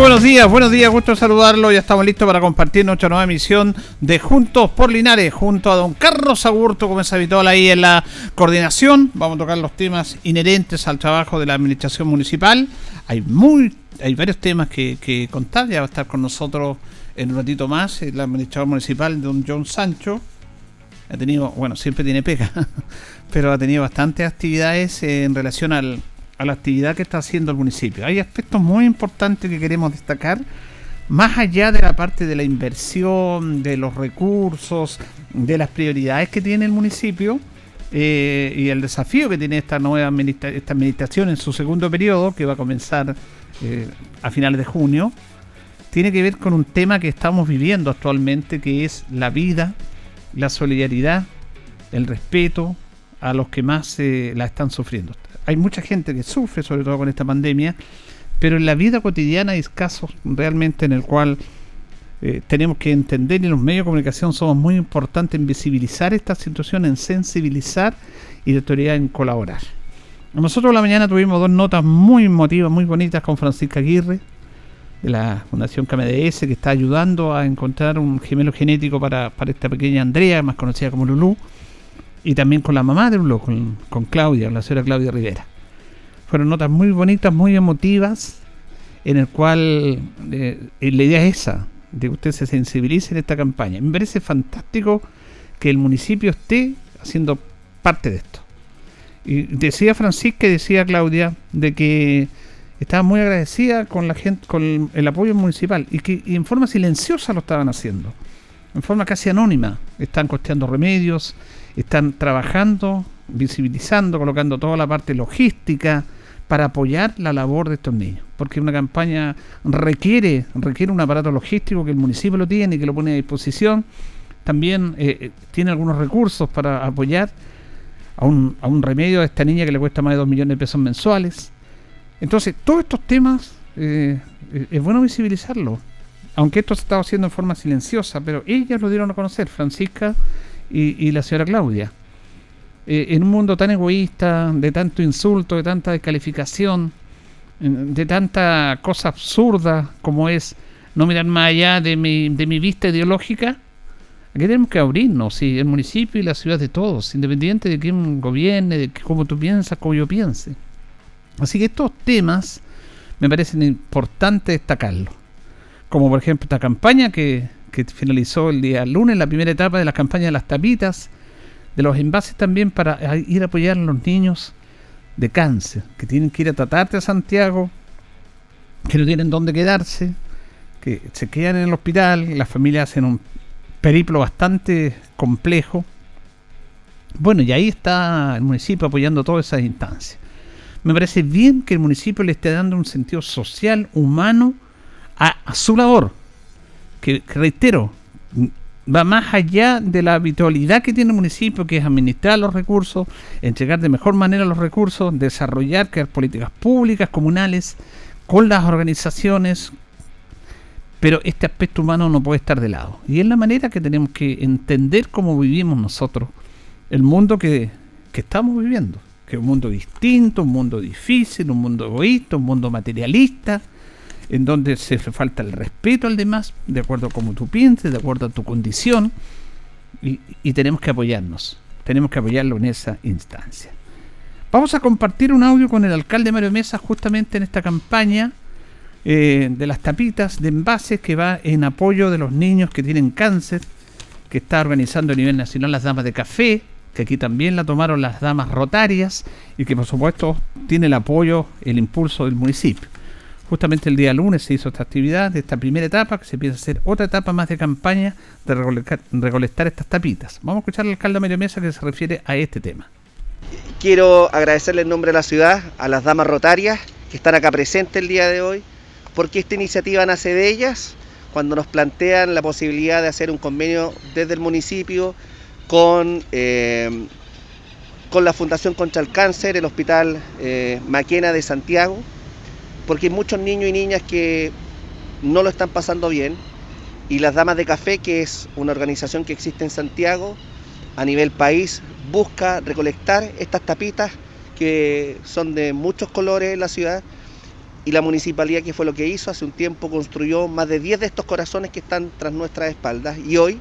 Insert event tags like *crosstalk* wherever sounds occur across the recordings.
Buenos días, buenos días, gusto saludarlo. Ya estamos listos para compartir nuestra nueva emisión de Juntos por Linares, junto a don Carlos Agurto, como es habitual ahí en la coordinación. Vamos a tocar los temas inherentes al trabajo de la administración municipal. Hay muy, hay varios temas que, contar. Ya va a estar con nosotros en un ratito más el administrador municipal, don John Sancho. Ha tenido, bueno, siempre tiene pega, *laughs* pero ha tenido bastantes actividades en relación al, a la actividad que está haciendo el municipio. Hay aspectos muy importantes que queremos destacar, más allá de la parte de la inversión, de los recursos, de las prioridades que tiene el municipio eh, y el desafío que tiene esta nueva esta administración en su segundo periodo, que va a comenzar eh, a finales de junio, tiene que ver con un tema que estamos viviendo actualmente, que es la vida, la solidaridad, el respeto a los que más eh, la están sufriendo hay mucha gente que sufre, sobre todo con esta pandemia, pero en la vida cotidiana hay casos realmente en el cual eh, tenemos que entender y los medios de comunicación somos muy importantes en visibilizar esta situación, en sensibilizar y de autoridad en colaborar. Nosotros la mañana tuvimos dos notas muy emotivas, muy bonitas con Francisca Aguirre, de la Fundación KMDS, que está ayudando a encontrar un gemelo genético para, para esta pequeña Andrea, más conocida como Lulú y también con la mamá de Blue, con, con Claudia, la señora Claudia Rivera. Fueron notas muy bonitas, muy emotivas, en el cual eh, la idea es esa, de que usted se sensibilice en esta campaña. Me parece fantástico que el municipio esté haciendo parte de esto. Y decía Francisca y decía Claudia de que estaba muy agradecida con la gente, con el apoyo municipal y que en forma silenciosa lo estaban haciendo, en forma casi anónima. Están costeando remedios, están trabajando, visibilizando, colocando toda la parte logística para apoyar la labor de estos niños. Porque una campaña requiere, requiere un aparato logístico que el municipio lo tiene y que lo pone a disposición. También eh, eh, tiene algunos recursos para apoyar a un, a un remedio a esta niña que le cuesta más de 2 millones de pesos mensuales. Entonces, todos estos temas eh, es bueno visibilizarlos. Aunque esto se estaba haciendo en forma silenciosa, pero ellas lo dieron a conocer. Francisca y, la señora Claudia. Eh, en un mundo tan egoísta, de tanto insulto, de tanta descalificación, de tanta cosa absurda como es no mirar más allá de mi, de mi vista ideológica, aquí tenemos que abrirnos, el municipio y la ciudad de todos, independiente de quién gobierne, de cómo tú piensas, cómo yo piense. Así que estos temas me parecen importantes destacarlos. Como por ejemplo esta campaña que que finalizó el día lunes, la primera etapa de la campaña de las tapitas, de los envases también para ir a apoyar a los niños de cáncer, que tienen que ir a tratarte a Santiago, que no tienen dónde quedarse, que se quedan en el hospital, las familias hacen un periplo bastante complejo. Bueno, y ahí está el municipio apoyando todas esas instancias. Me parece bien que el municipio le esté dando un sentido social, humano, a su labor, que, reitero, va más allá de la habitualidad que tiene el municipio, que es administrar los recursos, entregar de mejor manera los recursos, desarrollar crear políticas públicas, comunales, con las organizaciones, pero este aspecto humano no puede estar de lado. Y es la manera que tenemos que entender cómo vivimos nosotros, el mundo que, que estamos viviendo, que es un mundo distinto, un mundo difícil, un mundo egoísta, un mundo materialista, en donde se falta el respeto al demás, de acuerdo a cómo tú pienses, de acuerdo a tu condición, y, tenemos que apoyarnos, tenemos que apoyarlo en esa instancia. Vamos a compartir un audio con el alcalde Mario Mesa justamente en esta campaña eh, de las tapitas de envases que va en apoyo de los niños que tienen cáncer, que está organizando a nivel nacional las damas de café, que aquí también la tomaron las damas rotarias y que por supuesto tiene el apoyo, el impulso del municipio. Justamente el día lunes se hizo esta actividad de esta primera etapa, que se empieza a hacer otra etapa más de campaña de recolectar, estas tapitas. Vamos a escuchar al alcalde Mario Mesa que se refiere a este tema. Quiero agradecerle en nombre de la ciudad a las damas rotarias que están acá presentes el día de hoy, porque esta iniciativa nace de ellas cuando nos plantean la posibilidad de hacer un convenio desde el municipio con, eh, con la Fundación contra el Cáncer, el Hospital eh, Maquena de Santiago, porque hay muchos niños y niñas que no lo están pasando bien, y las Damas de Café, que es una organización que existe en Santiago, a nivel país, busca recolectar estas tapitas que son de muchos colores en la ciudad. Y la municipalidad que fue lo que hizo hace un tiempo construyó más de 10 de estos corazones que están tras nuestras espaldas. Y hoy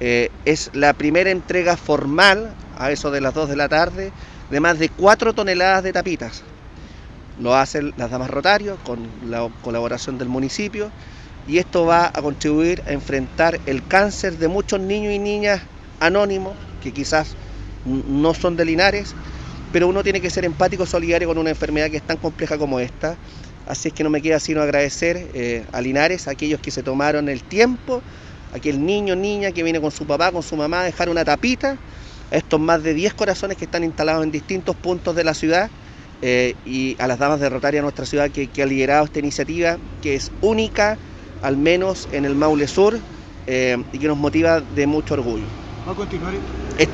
eh, es la primera entrega formal a eso de las 2 de la tarde de más de 4 toneladas de tapitas. Lo hacen las damas Rotario con la colaboración del municipio y esto va a contribuir a enfrentar el cáncer de muchos niños y niñas anónimos que quizás no son de Linares pero uno tiene que ser empático, solidario con una enfermedad que es tan compleja como esta. Así es que no me queda sino agradecer eh, a Linares, a aquellos que se tomaron el tiempo, a aquel niño, niña que viene con su papá, con su mamá, a dejar una tapita, a estos más de 10 corazones que están instalados en distintos puntos de la ciudad eh, y a las damas de Rotaria nuestra ciudad que, que ha liderado esta iniciativa, que es única, al menos en el Maule Sur, eh, y que nos motiva de mucho orgullo. ¿Va a continuar?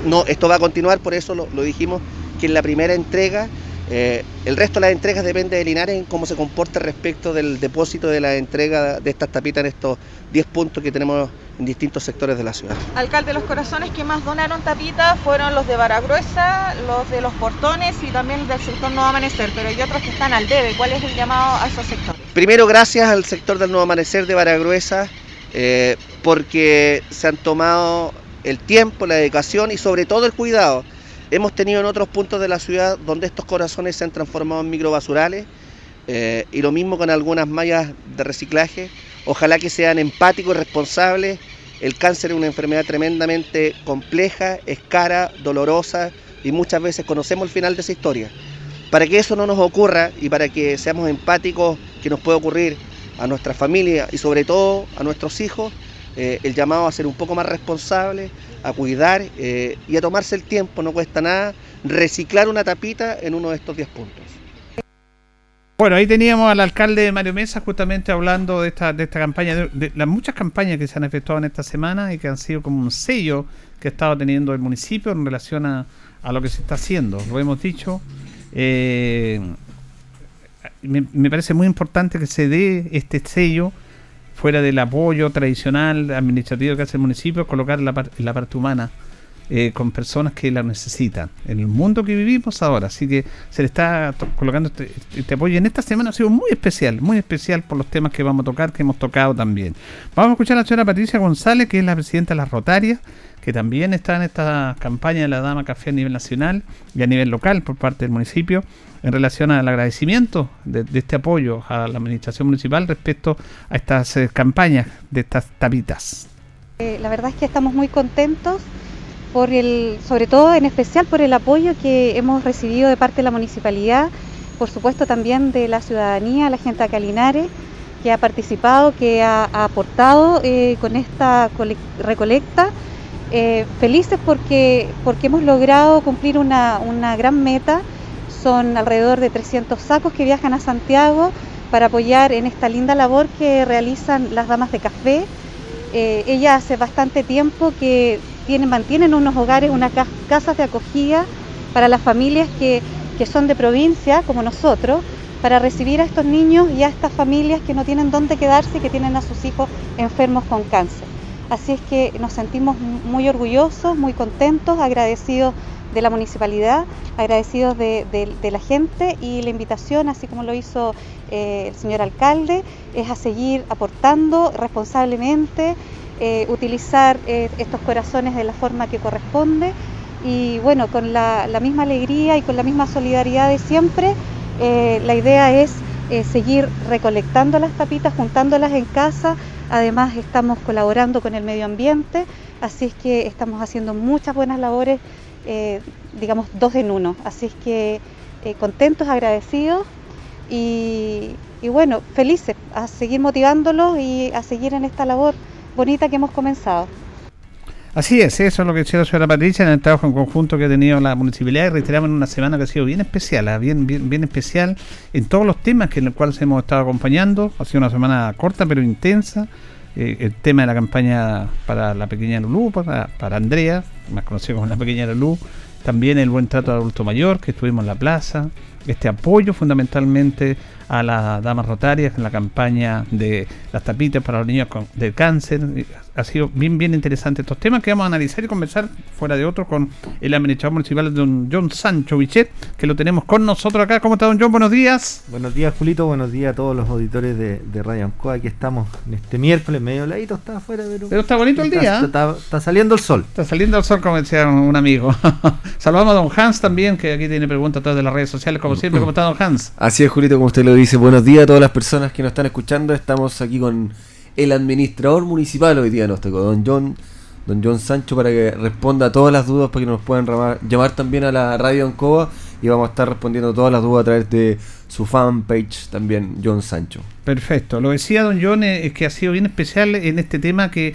no, esto va a continuar, por eso lo, lo dijimos que en la primera entrega, eh, el resto de las entregas depende de Linares en cómo se comporta respecto del depósito de la entrega de estas tapitas en estos 10 puntos que tenemos en distintos sectores de la ciudad. Alcalde, los corazones que más donaron tapitas fueron los de Baragruesa, los de los portones y también del sector Nuevo Amanecer, pero hay otros que están al debe. ¿Cuál es el llamado a esos sectores? Primero, gracias al sector del Nuevo Amanecer de Baragruesa, eh, porque se han tomado el tiempo, la dedicación y sobre todo el cuidado Hemos tenido en otros puntos de la ciudad donde estos corazones se han transformado en microbasurales eh, y lo mismo con algunas mallas de reciclaje. Ojalá que sean empáticos y responsables. El cáncer es una enfermedad tremendamente compleja, es cara, dolorosa y muchas veces conocemos el final de esa historia. Para que eso no nos ocurra y para que seamos empáticos, que nos puede ocurrir a nuestra familia y sobre todo a nuestros hijos, eh, el llamado a ser un poco más responsable, a cuidar eh, y a tomarse el tiempo, no cuesta nada, reciclar una tapita en uno de estos 10 puntos. Bueno, ahí teníamos al alcalde Mario Mesa justamente hablando de esta, de esta campaña, de, las muchas campañas que se han efectuado en esta semana y que han sido como un sello que ha estado teniendo el municipio en relación a, lo que se está haciendo. Lo hemos dicho. Eh, me, parece muy importante que se dé este sello fuera del apoyo tradicional administrativo que hace el municipio, colocar la, la parte humana eh, con personas que la necesitan en el mundo que vivimos ahora. Así que se le está colocando este, este, apoyo. En esta semana ha sido muy especial, muy especial por los temas que vamos a tocar, que hemos tocado también. Vamos a escuchar a la señora Patricia González, que es la presidenta de las Rotarias, que también está en esta campaña de la Dama Café a nivel nacional y a nivel local por parte del municipio en relación al agradecimiento de, este apoyo a la administración municipal respecto a estas eh, campañas de estas tapitas. Eh, la verdad es que estamos muy contentos por el, sobre todo en especial por el apoyo que hemos recibido de parte de la municipalidad, por supuesto también de la ciudadanía, la gente de Calinares, que ha participado, que ha, aportado eh, con esta recolecta. Felices porque, porque hemos logrado cumplir una, una gran meta son alrededor de 300 sacos que viajan a Santiago para apoyar en esta linda labor que realizan las damas de café. Eh, ellas hace bastante tiempo que tienen, mantienen unos hogares, unas casas de acogida para las familias que, que son de provincia, como nosotros, para recibir a estos niños y a estas familias que no tienen dónde quedarse y que tienen a sus hijos enfermos con cáncer. Así es que nos sentimos muy orgullosos, muy contentos, agradecidos de la municipalidad, agradecidos de, la gente y la invitación, así como lo hizo eh, el señor alcalde, es a seguir aportando responsablemente, eh, utilizar eh, estos corazones de la forma que corresponde. Y bueno, con la, misma alegría y con la misma solidaridad de siempre, la idea es seguir recolectando las tapitas, juntándolas en casa, además estamos colaborando con el medio ambiente, así es que estamos haciendo muchas buenas labores eh, digamos, dos en uno. Así es que eh, contentos, agradecidos y, bueno, felices a seguir motivándolos y a seguir en esta labor bonita que hemos comenzado. Así es, eso es lo que decía la señora Patricia en el trabajo en conjunto que ha tenido la municipalidad y reiteramos en una semana que ha sido bien especial, ¿ah? bien, bien, bien especial en todos los temas que en los cuales hemos estado acompañando. Ha sido una semana corta pero intensa, eh, el tema de la campaña para la pequeña Lulú, para, Andrea, más conocido como la pequeña Lulú, también el buen trato al adulto mayor, que estuvimos en la plaza, este apoyo fundamentalmente a las damas rotarias en la campaña de las tapitas para los niños con, del cáncer. Ha sido bien, bien interesante estos temas que vamos a analizar y conversar fuera de otros con el administrador municipal, don John Sancho Bichet, que lo tenemos con nosotros acá. ¿Cómo está, don John? Buenos días. Buenos días, Julito. Buenos días a todos los auditores de, de Radio Ancoa. Aquí estamos en este miércoles, medio ladito, está afuera. Pero, pero está bonito el día. Está, está, está, saliendo el sol. Está saliendo el sol, como decía un amigo. *laughs* Saludamos a don Hans también, que aquí tiene preguntas a través de las redes sociales, como siempre. ¿Cómo está, don Hans? Así es, Julito, como usted lo dice. Buenos días a todas las personas que nos están escuchando. Estamos aquí con el administrador municipal hoy día, nos tocó, don John, don John Sancho, para que responda a todas las dudas, para que nos puedan llamar, también a la radio Ancoa y vamos a estar respondiendo todas las dudas a través de su fanpage también, John Sancho. Perfecto. Lo decía don John, eh, es que ha sido bien especial en este tema que,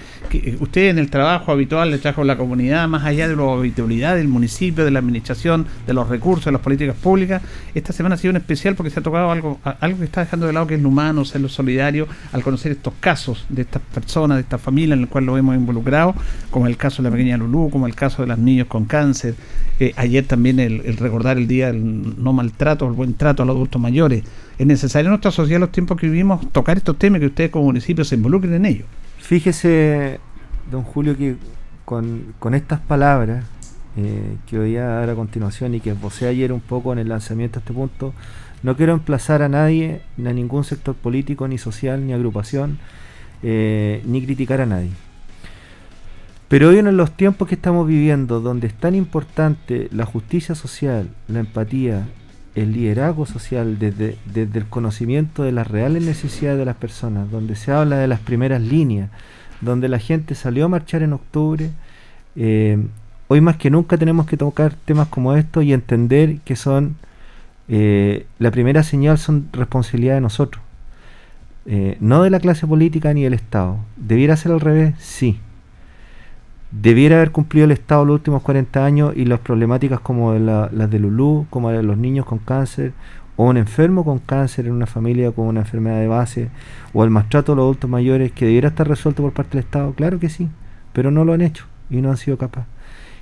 usted en el trabajo habitual le trajo a la comunidad, más allá de la habitualidad del municipio, de la administración, de los recursos, de las políticas públicas. Esta semana ha sido un especial porque se ha tocado algo, algo que está dejando de lado que es lo humano, ser lo solidario, al conocer estos casos de estas personas, de estas familias en el cual lo hemos involucrado, como el caso de la pequeña Lulú, como el caso de los niños con cáncer. Eh, ayer también el, recordar el día del no maltrato, el buen trato a los adultos mayores es necesario en nuestra sociedad, los tiempos que vivimos, tocar estos temas que ustedes como municipio se involucren en ellos. Fíjese, don Julio, que con, estas palabras eh, que voy a dar a continuación y que esbocé ayer un poco en el lanzamiento de este punto, no quiero emplazar a nadie, ni a ningún sector político, ni social, ni agrupación, eh, ni criticar a nadie. Pero hoy en los tiempos que estamos viviendo, donde es tan importante la justicia social, la empatía, el liderazgo social desde, desde, el conocimiento de las reales necesidades de las personas, donde se habla de las primeras líneas, donde la gente salió a marchar en octubre. Eh, hoy más que nunca tenemos que tocar temas como estos y entender que son eh, la primera señal son responsabilidad de nosotros, eh, no de la clase política ni del Estado. ¿Debiera ser al revés? Sí debiera haber cumplido el Estado los últimos 40 años y las problemáticas como la, las de Lulú, como de los niños con cáncer, o un enfermo con cáncer en una familia con una enfermedad de base, o el maltrato de los adultos mayores, que debiera estar resuelto por parte del Estado, claro que sí, pero no lo han hecho y no han sido capaces.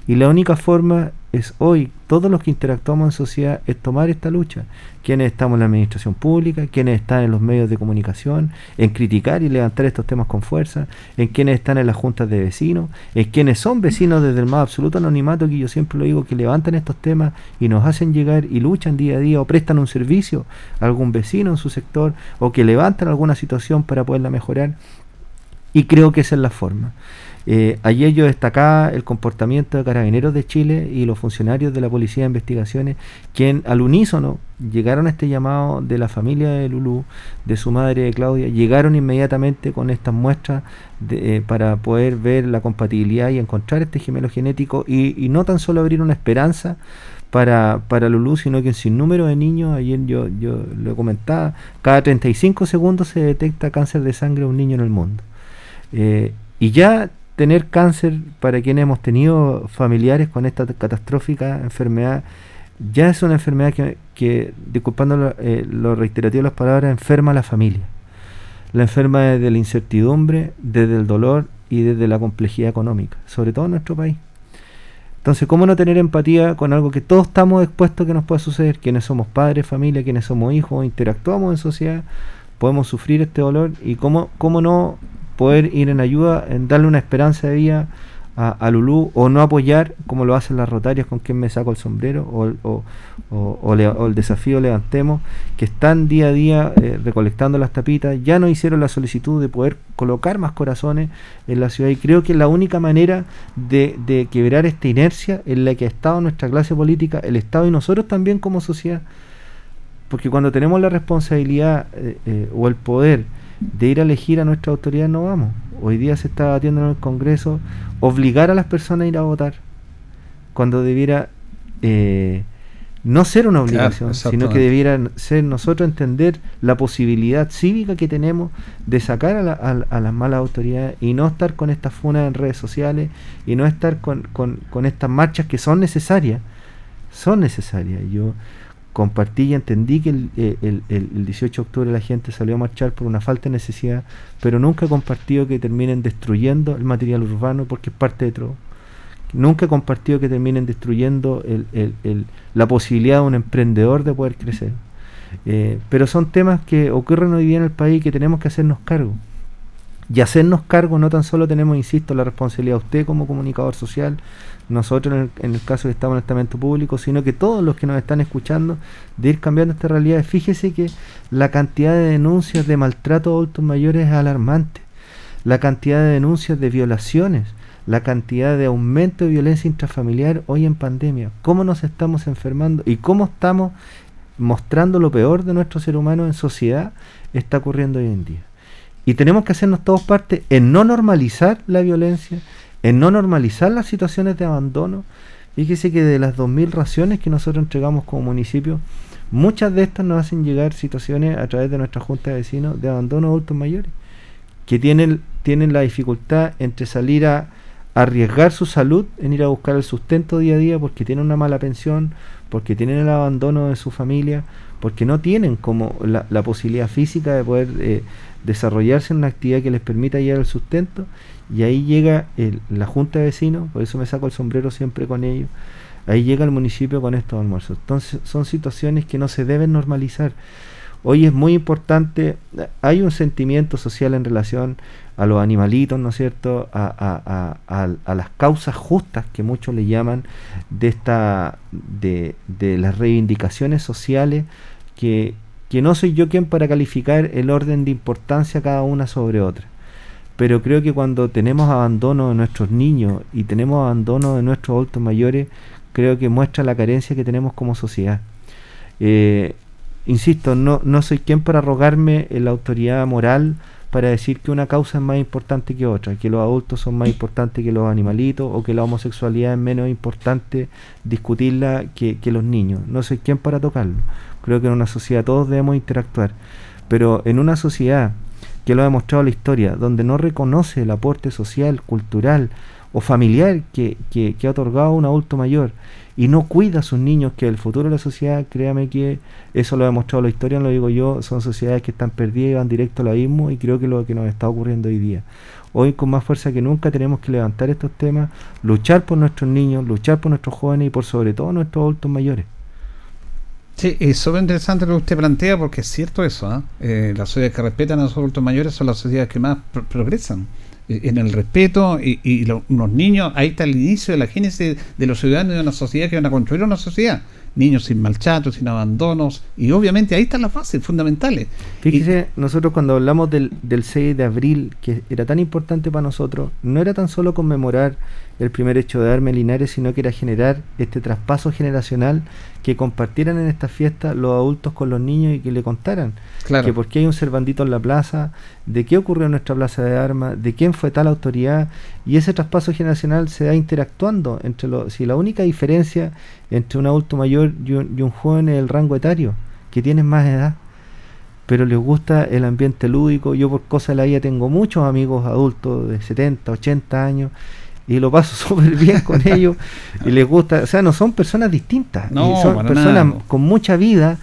Y la única forma es hoy, todos los que interactuamos en sociedad, es tomar esta lucha. Quienes estamos en la administración pública, quienes están en los medios de comunicación, en criticar y levantar estos temas con fuerza, en quienes están en las juntas de vecinos, en quienes son vecinos desde el más absoluto anonimato, que yo siempre lo digo, que levantan estos temas y nos hacen llegar y luchan día a día o prestan un servicio a algún vecino en su sector o que levantan alguna situación para poderla mejorar. Y creo que esa es la forma. Eh, ayer yo destacaba el comportamiento de carabineros de Chile y los funcionarios de la Policía de Investigaciones, quien al unísono llegaron a este llamado de la familia de Lulú, de su madre de Claudia, llegaron inmediatamente con estas muestras de, eh, para poder ver la compatibilidad y encontrar este gemelo genético y, y no tan solo abrir una esperanza para, para Lulú, sino que en sin número de niños, ayer yo, yo lo comentaba, cada 35 segundos se detecta cáncer de sangre a un niño en el mundo. Eh, y ya tener cáncer para quienes hemos tenido familiares con esta catastrófica enfermedad, ya es una enfermedad que, disculpando lo, eh, reiterativo de las palabras, enferma a la familia. La enferma desde la incertidumbre, desde el dolor y desde la complejidad económica, sobre todo en nuestro país. Entonces, ¿cómo no tener empatía con algo que todos estamos expuestos que nos pueda suceder? Quienes somos padres, familia, quienes somos hijos, interactuamos en sociedad, podemos sufrir este dolor y cómo, cómo no poder ir en ayuda, en darle una esperanza de vida a, a Lulú o no apoyar como lo hacen las rotarias con quien me saco el sombrero o, o, o, le, el desafío levantemos que están día a día eh, recolectando las tapitas. Ya no hicieron la solicitud de poder colocar más corazones en la ciudad y creo que la única manera de, de quebrar esta inercia en la que ha estado nuestra clase política el Estado y nosotros también como sociedad. Porque cuando tenemos la responsabilidad eh, eh, o el poder de ir a elegir a nuestra autoridad no vamos. Hoy día se está debatiendo en el Congreso obligar a las personas a ir a votar, cuando debiera eh, no ser una obligación, claro, sino que debiera ser nosotros entender la posibilidad cívica que tenemos de sacar a, la, a, a las malas autoridades y no estar con estas funas en redes sociales y no estar con, con, con estas marchas que son necesarias, son necesarias. Yo compartí y entendí que el, eh, el- el- el 18 de octubre la gente salió a marchar por una falta de necesidad, pero nunca he compartido que terminen destruyendo el material urbano porque es parte de todo. Nunca he compartido que terminen destruyendo la posibilidad de un emprendedor de poder crecer. Eh, pero son temas que ocurren hoy día en el país y que tenemos que hacernos cargo. Y hacernos cargo no tan solo tenemos, insisto, la responsabilidad de usted como comunicador social, nosotros en el, en el caso que estamos en el estamento público, sino que todos los que nos están escuchando, de ir cambiando esta realidad. Fíjese que la cantidad de denuncias de maltrato a adultos mayores es alarmante. La cantidad de denuncias de violaciones, la cantidad de aumento de violencia intrafamiliar hoy en pandemia. ¿Cómo nos estamos enfermando y cómo estamos mostrando lo peor de nuestro ser humano en sociedad está ocurriendo hoy en día? Y tenemos que hacernos todos parte en no normalizar la violencia, en no normalizar las situaciones de abandono. Fíjese que de las 2.000 raciones que nosotros entregamos como municipio, muchas de estas nos hacen llegar situaciones a través de nuestra junta de vecinos de abandono de adultos mayores, que tienen, tienen la dificultad entre salir a arriesgar su salud en ir a buscar el sustento día a día porque tienen una mala pensión, porque tienen el abandono de su familia, porque no tienen como la, la posibilidad física de poder eh, desarrollarse en una actividad que les permita llegar al sustento y ahí llega la junta de vecinos, por eso me saco el sombrero siempre con ellos, ahí llega el municipio con estos almuerzos. Entonces son situaciones que no se deben normalizar. Hoy es muy importante, hay un sentimiento social en relación a los animalitos, ¿no es cierto?, a, a- a- a- a las causas justas que muchos le llaman de esta de, de las reivindicaciones sociales que, que no soy yo quien para calificar el orden de importancia cada una sobre otra. Pero creo que cuando tenemos abandono de nuestros niños y tenemos abandono de nuestros adultos mayores, creo que muestra la carencia que tenemos como sociedad. Eh, insisto, no, no soy quien para arrogarme la autoridad moral para decir que una causa es más importante que otra, que los adultos son más importantes que los animalitos o que la homosexualidad es menos importante discutirla que, que los niños. No soy quien para tocarlo. Creo que en una sociedad todos debemos interactuar. Pero en una sociedad que lo ha demostrado la historia, donde no reconoce el aporte social, cultural o familiar que, que, que ha otorgado un adulto mayor y no cuida a sus niños, que el futuro de la sociedad, créame que eso lo ha demostrado la historia, no lo digo yo, son sociedades que están perdidas y van directo al abismo y creo que lo que nos está ocurriendo hoy día. Hoy con más fuerza que nunca tenemos que levantar estos temas, luchar por nuestros niños, luchar por nuestros jóvenes y por sobre todo nuestros adultos mayores. Sí, es súper interesante lo que usted plantea porque es cierto eso. ¿ah? Eh, las sociedades que respetan a los adultos mayores son las sociedades que más pro- progresan eh, en el respeto y, y lo- los niños, ahí está el inicio de la génesis de los ciudadanos de una sociedad que van a construir una sociedad. Niños sin maltrato, sin abandonos y obviamente ahí están las bases fundamentales. Fíjese, nosotros cuando hablamos del, del 6 de abril, que era tan importante para nosotros, no era tan solo conmemorar el primer hecho de Arme Linares, sino que era generar este traspaso generacional que compartieran en esta fiesta los adultos con los niños y que le contaran Claro. que por qué hay un Cervandito en la plaza, de qué ocurrió en nuestra plaza de armas, de quién fue tal autoridad, y ese traspaso generacional se da interactuando entre los, si la única diferencia entre un adulto mayor y un, y un joven es el rango etario, que tienen más edad, pero les gusta el ambiente lúdico, yo por cosa de la vida tengo muchos amigos adultos de 70, 80 años, y lo paso *laughs* súper bien con *laughs* ellos, y les gusta, o sea, no son personas distintas, No, son personas nada. con mucha vida,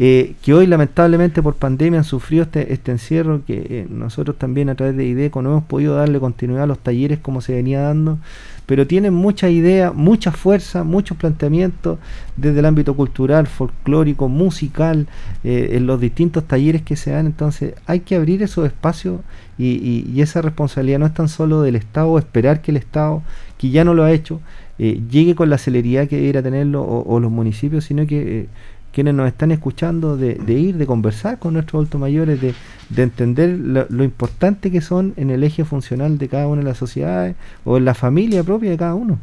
eh, que hoy lamentablemente por pandemia han sufrido este, este encierro, que eh, nosotros también a través de IDECO no hemos podido darle continuidad a los talleres como se venía dando, pero tienen mucha idea, mucha fuerza, muchos planteamientos desde el ámbito cultural, folclórico, musical, eh, en los distintos talleres que se dan, entonces hay que abrir esos espacios y, y- esa responsabilidad no es tan solo del Estado, esperar que el Estado, que ya no lo ha hecho, llegue con la celeridad que debiera tenerlo o, los municipios, sino que quienes nos están escuchando de, de ir, de conversar con nuestros adultos mayores, de, de entender lo, lo importante que son en el eje funcional de cada una de las sociedades o en la familia propia de cada uno.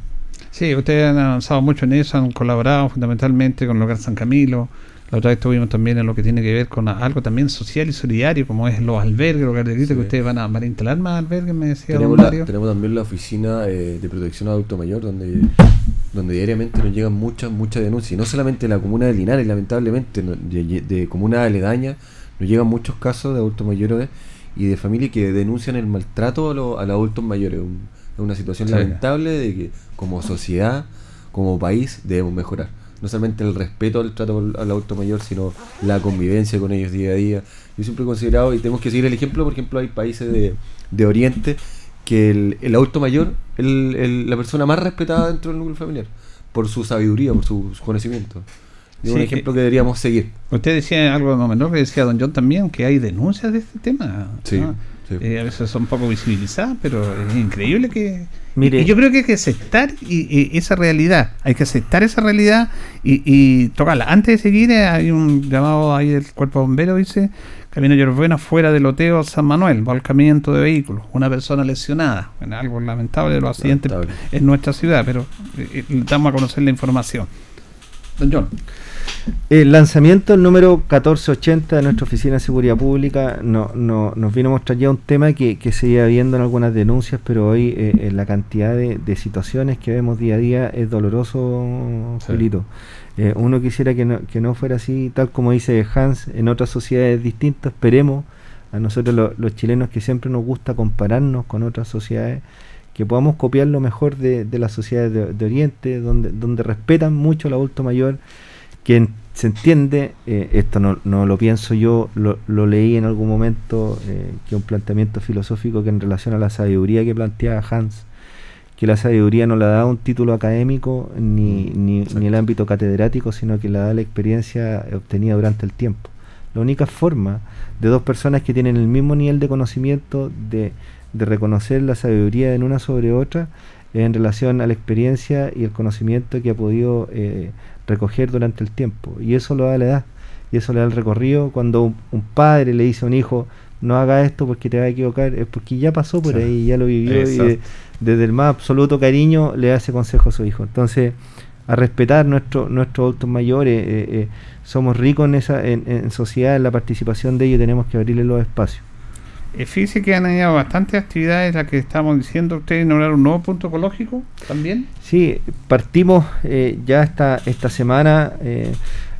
Sí, ustedes han avanzado mucho en eso, han colaborado fundamentalmente con el Hogar San Camilo. La otra vez estuvimos también en lo que tiene que ver con algo también social y solidario, como es los albergues, los hogares de grito, Sí. que ustedes van a, van a instalar más albergues, me decía Tenemos, la- también la oficina eh, de protección adulto mayor, donde, donde diariamente nos llegan muchas, muchas denuncias. Y no solamente de la comuna de Linares, lamentablemente, de, de comunas aledañas, nos llegan muchos casos de adultos mayores y de familias que denuncian el maltrato a, los- a los adultos mayores. Un- Es una situación lamentable de que como sociedad, como país, debemos mejorar. no solamente el respeto al trato al al adulto mayor, sino la convivencia con ellos día a día. Yo siempre he considerado, y tenemos que seguir el ejemplo, por ejemplo, hay países de, de Oriente que el, el adulto mayor es el- el- la persona más respetada dentro del núcleo familiar, por su sabiduría, por su, su conocimiento. Es un ejemplo que deberíamos seguir. Usted decía algo de momento que decía Don John también, que hay denuncias de este tema. Sí, ¿no? sí. Eh, a veces son poco visibilizadas, pero es increíble que... Mire- y yo creo que hay que aceptar y, y esa realidad, hay que aceptar esa realidad y, y tocarla. Antes de seguir, eh, hay un llamado ahí del cuerpo de bomberos, dice, Camino Yorbuena fuera del loteo San Manuel, volcamiento de vehículos, una persona lesionada. Bueno, algo lamentable de los accidentes Lamentable. en nuestra ciudad, pero eh, eh, damos a conocer la información. Don John. El lanzamiento número 1480 de nuestra Oficina de Seguridad Pública no, no- nos vino a mostrar ya un tema que, que se iba viendo en algunas denuncias, pero hoy eh, eh, la cantidad de, de situaciones que vemos día a día es doloroso, Sí. Julito. Eh, uno quisiera que no, que no fuera así, tal como dice Hans, en otras sociedades distintas, esperemos a nosotros lo- los chilenos que siempre nos gusta compararnos con otras sociedades, que podamos copiar lo mejor de, de las sociedades de, Oriente, donde, donde respetan mucho al adulto mayor, que se entiende, eh, esto no, no lo pienso yo, lo, lo leí en algún momento, eh, que un planteamiento filosófico que en relación a la sabiduría que planteaba Hans, que la sabiduría no la da un título académico ni, ni, Exacto. ni el ámbito catedrático, sino que la da la experiencia obtenida durante el tiempo. La única forma de dos personas que tienen el mismo nivel de conocimiento de, de reconocer la sabiduría en una sobre otra es en relación a la experiencia y el conocimiento que ha podido eh, recoger durante el tiempo. Y eso lo da la edad, y eso le da el recorrido. Cuando un, un padre le dice a un hijo, no haga esto porque te va a equivocar, es porque ya pasó por Sí. ahí, ya lo vivió y Exacto. Desde el más absoluto cariño le hace consejo a su hijo. Entonces, a respetar nuestro, nuestros adultos mayores, eh, eh, somos ricos en esa en, en sociedad, en la participación de ellos, tenemos que abrirles los espacios. Eh, fíjese que han añadido bastantes actividades, las que estamos diciendo. ¿Ustedes inauguraron un nuevo punto ecológico también? Sí, partimos eh, ya esta, esta semana,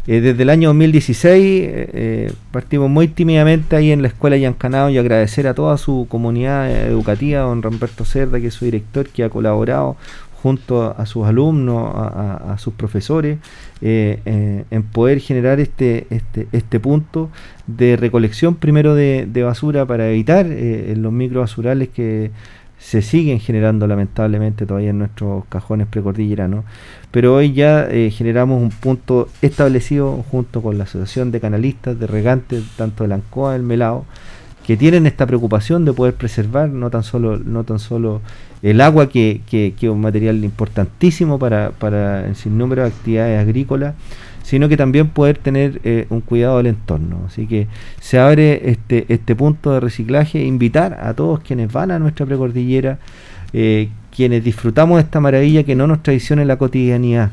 eh, desde el año 2016, eh, eh, partimos muy tímidamente ahí en la escuela Yancanao y agradecer a toda su comunidad educativa, don Ramberto Cerda, que es su director, que ha colaborado junto a, sus alumnos, a, sus profesores, en poder generar este, este, este punto de recolección primero de, de basura para evitar los microbasurales que se siguen generando lamentablemente todavía en nuestros cajones precordilleranos. Pero hoy ya eh, generamos un punto establecido junto con la Asociación de Canalistas, de Regantes, tanto del Ancoa del Melao, que tienen esta preocupación de poder preservar no tan solo, no tan solo el agua, que, que, que es un material importantísimo para, para el sinnúmero de actividades agrícolas, sino que también poder tener eh, un cuidado del entorno. Así que se abre este, este punto de reciclaje, invitar a todos quienes van a nuestra precordillera, eh, quienes disfrutamos de esta maravilla, que no nos traicione la cotidianidad,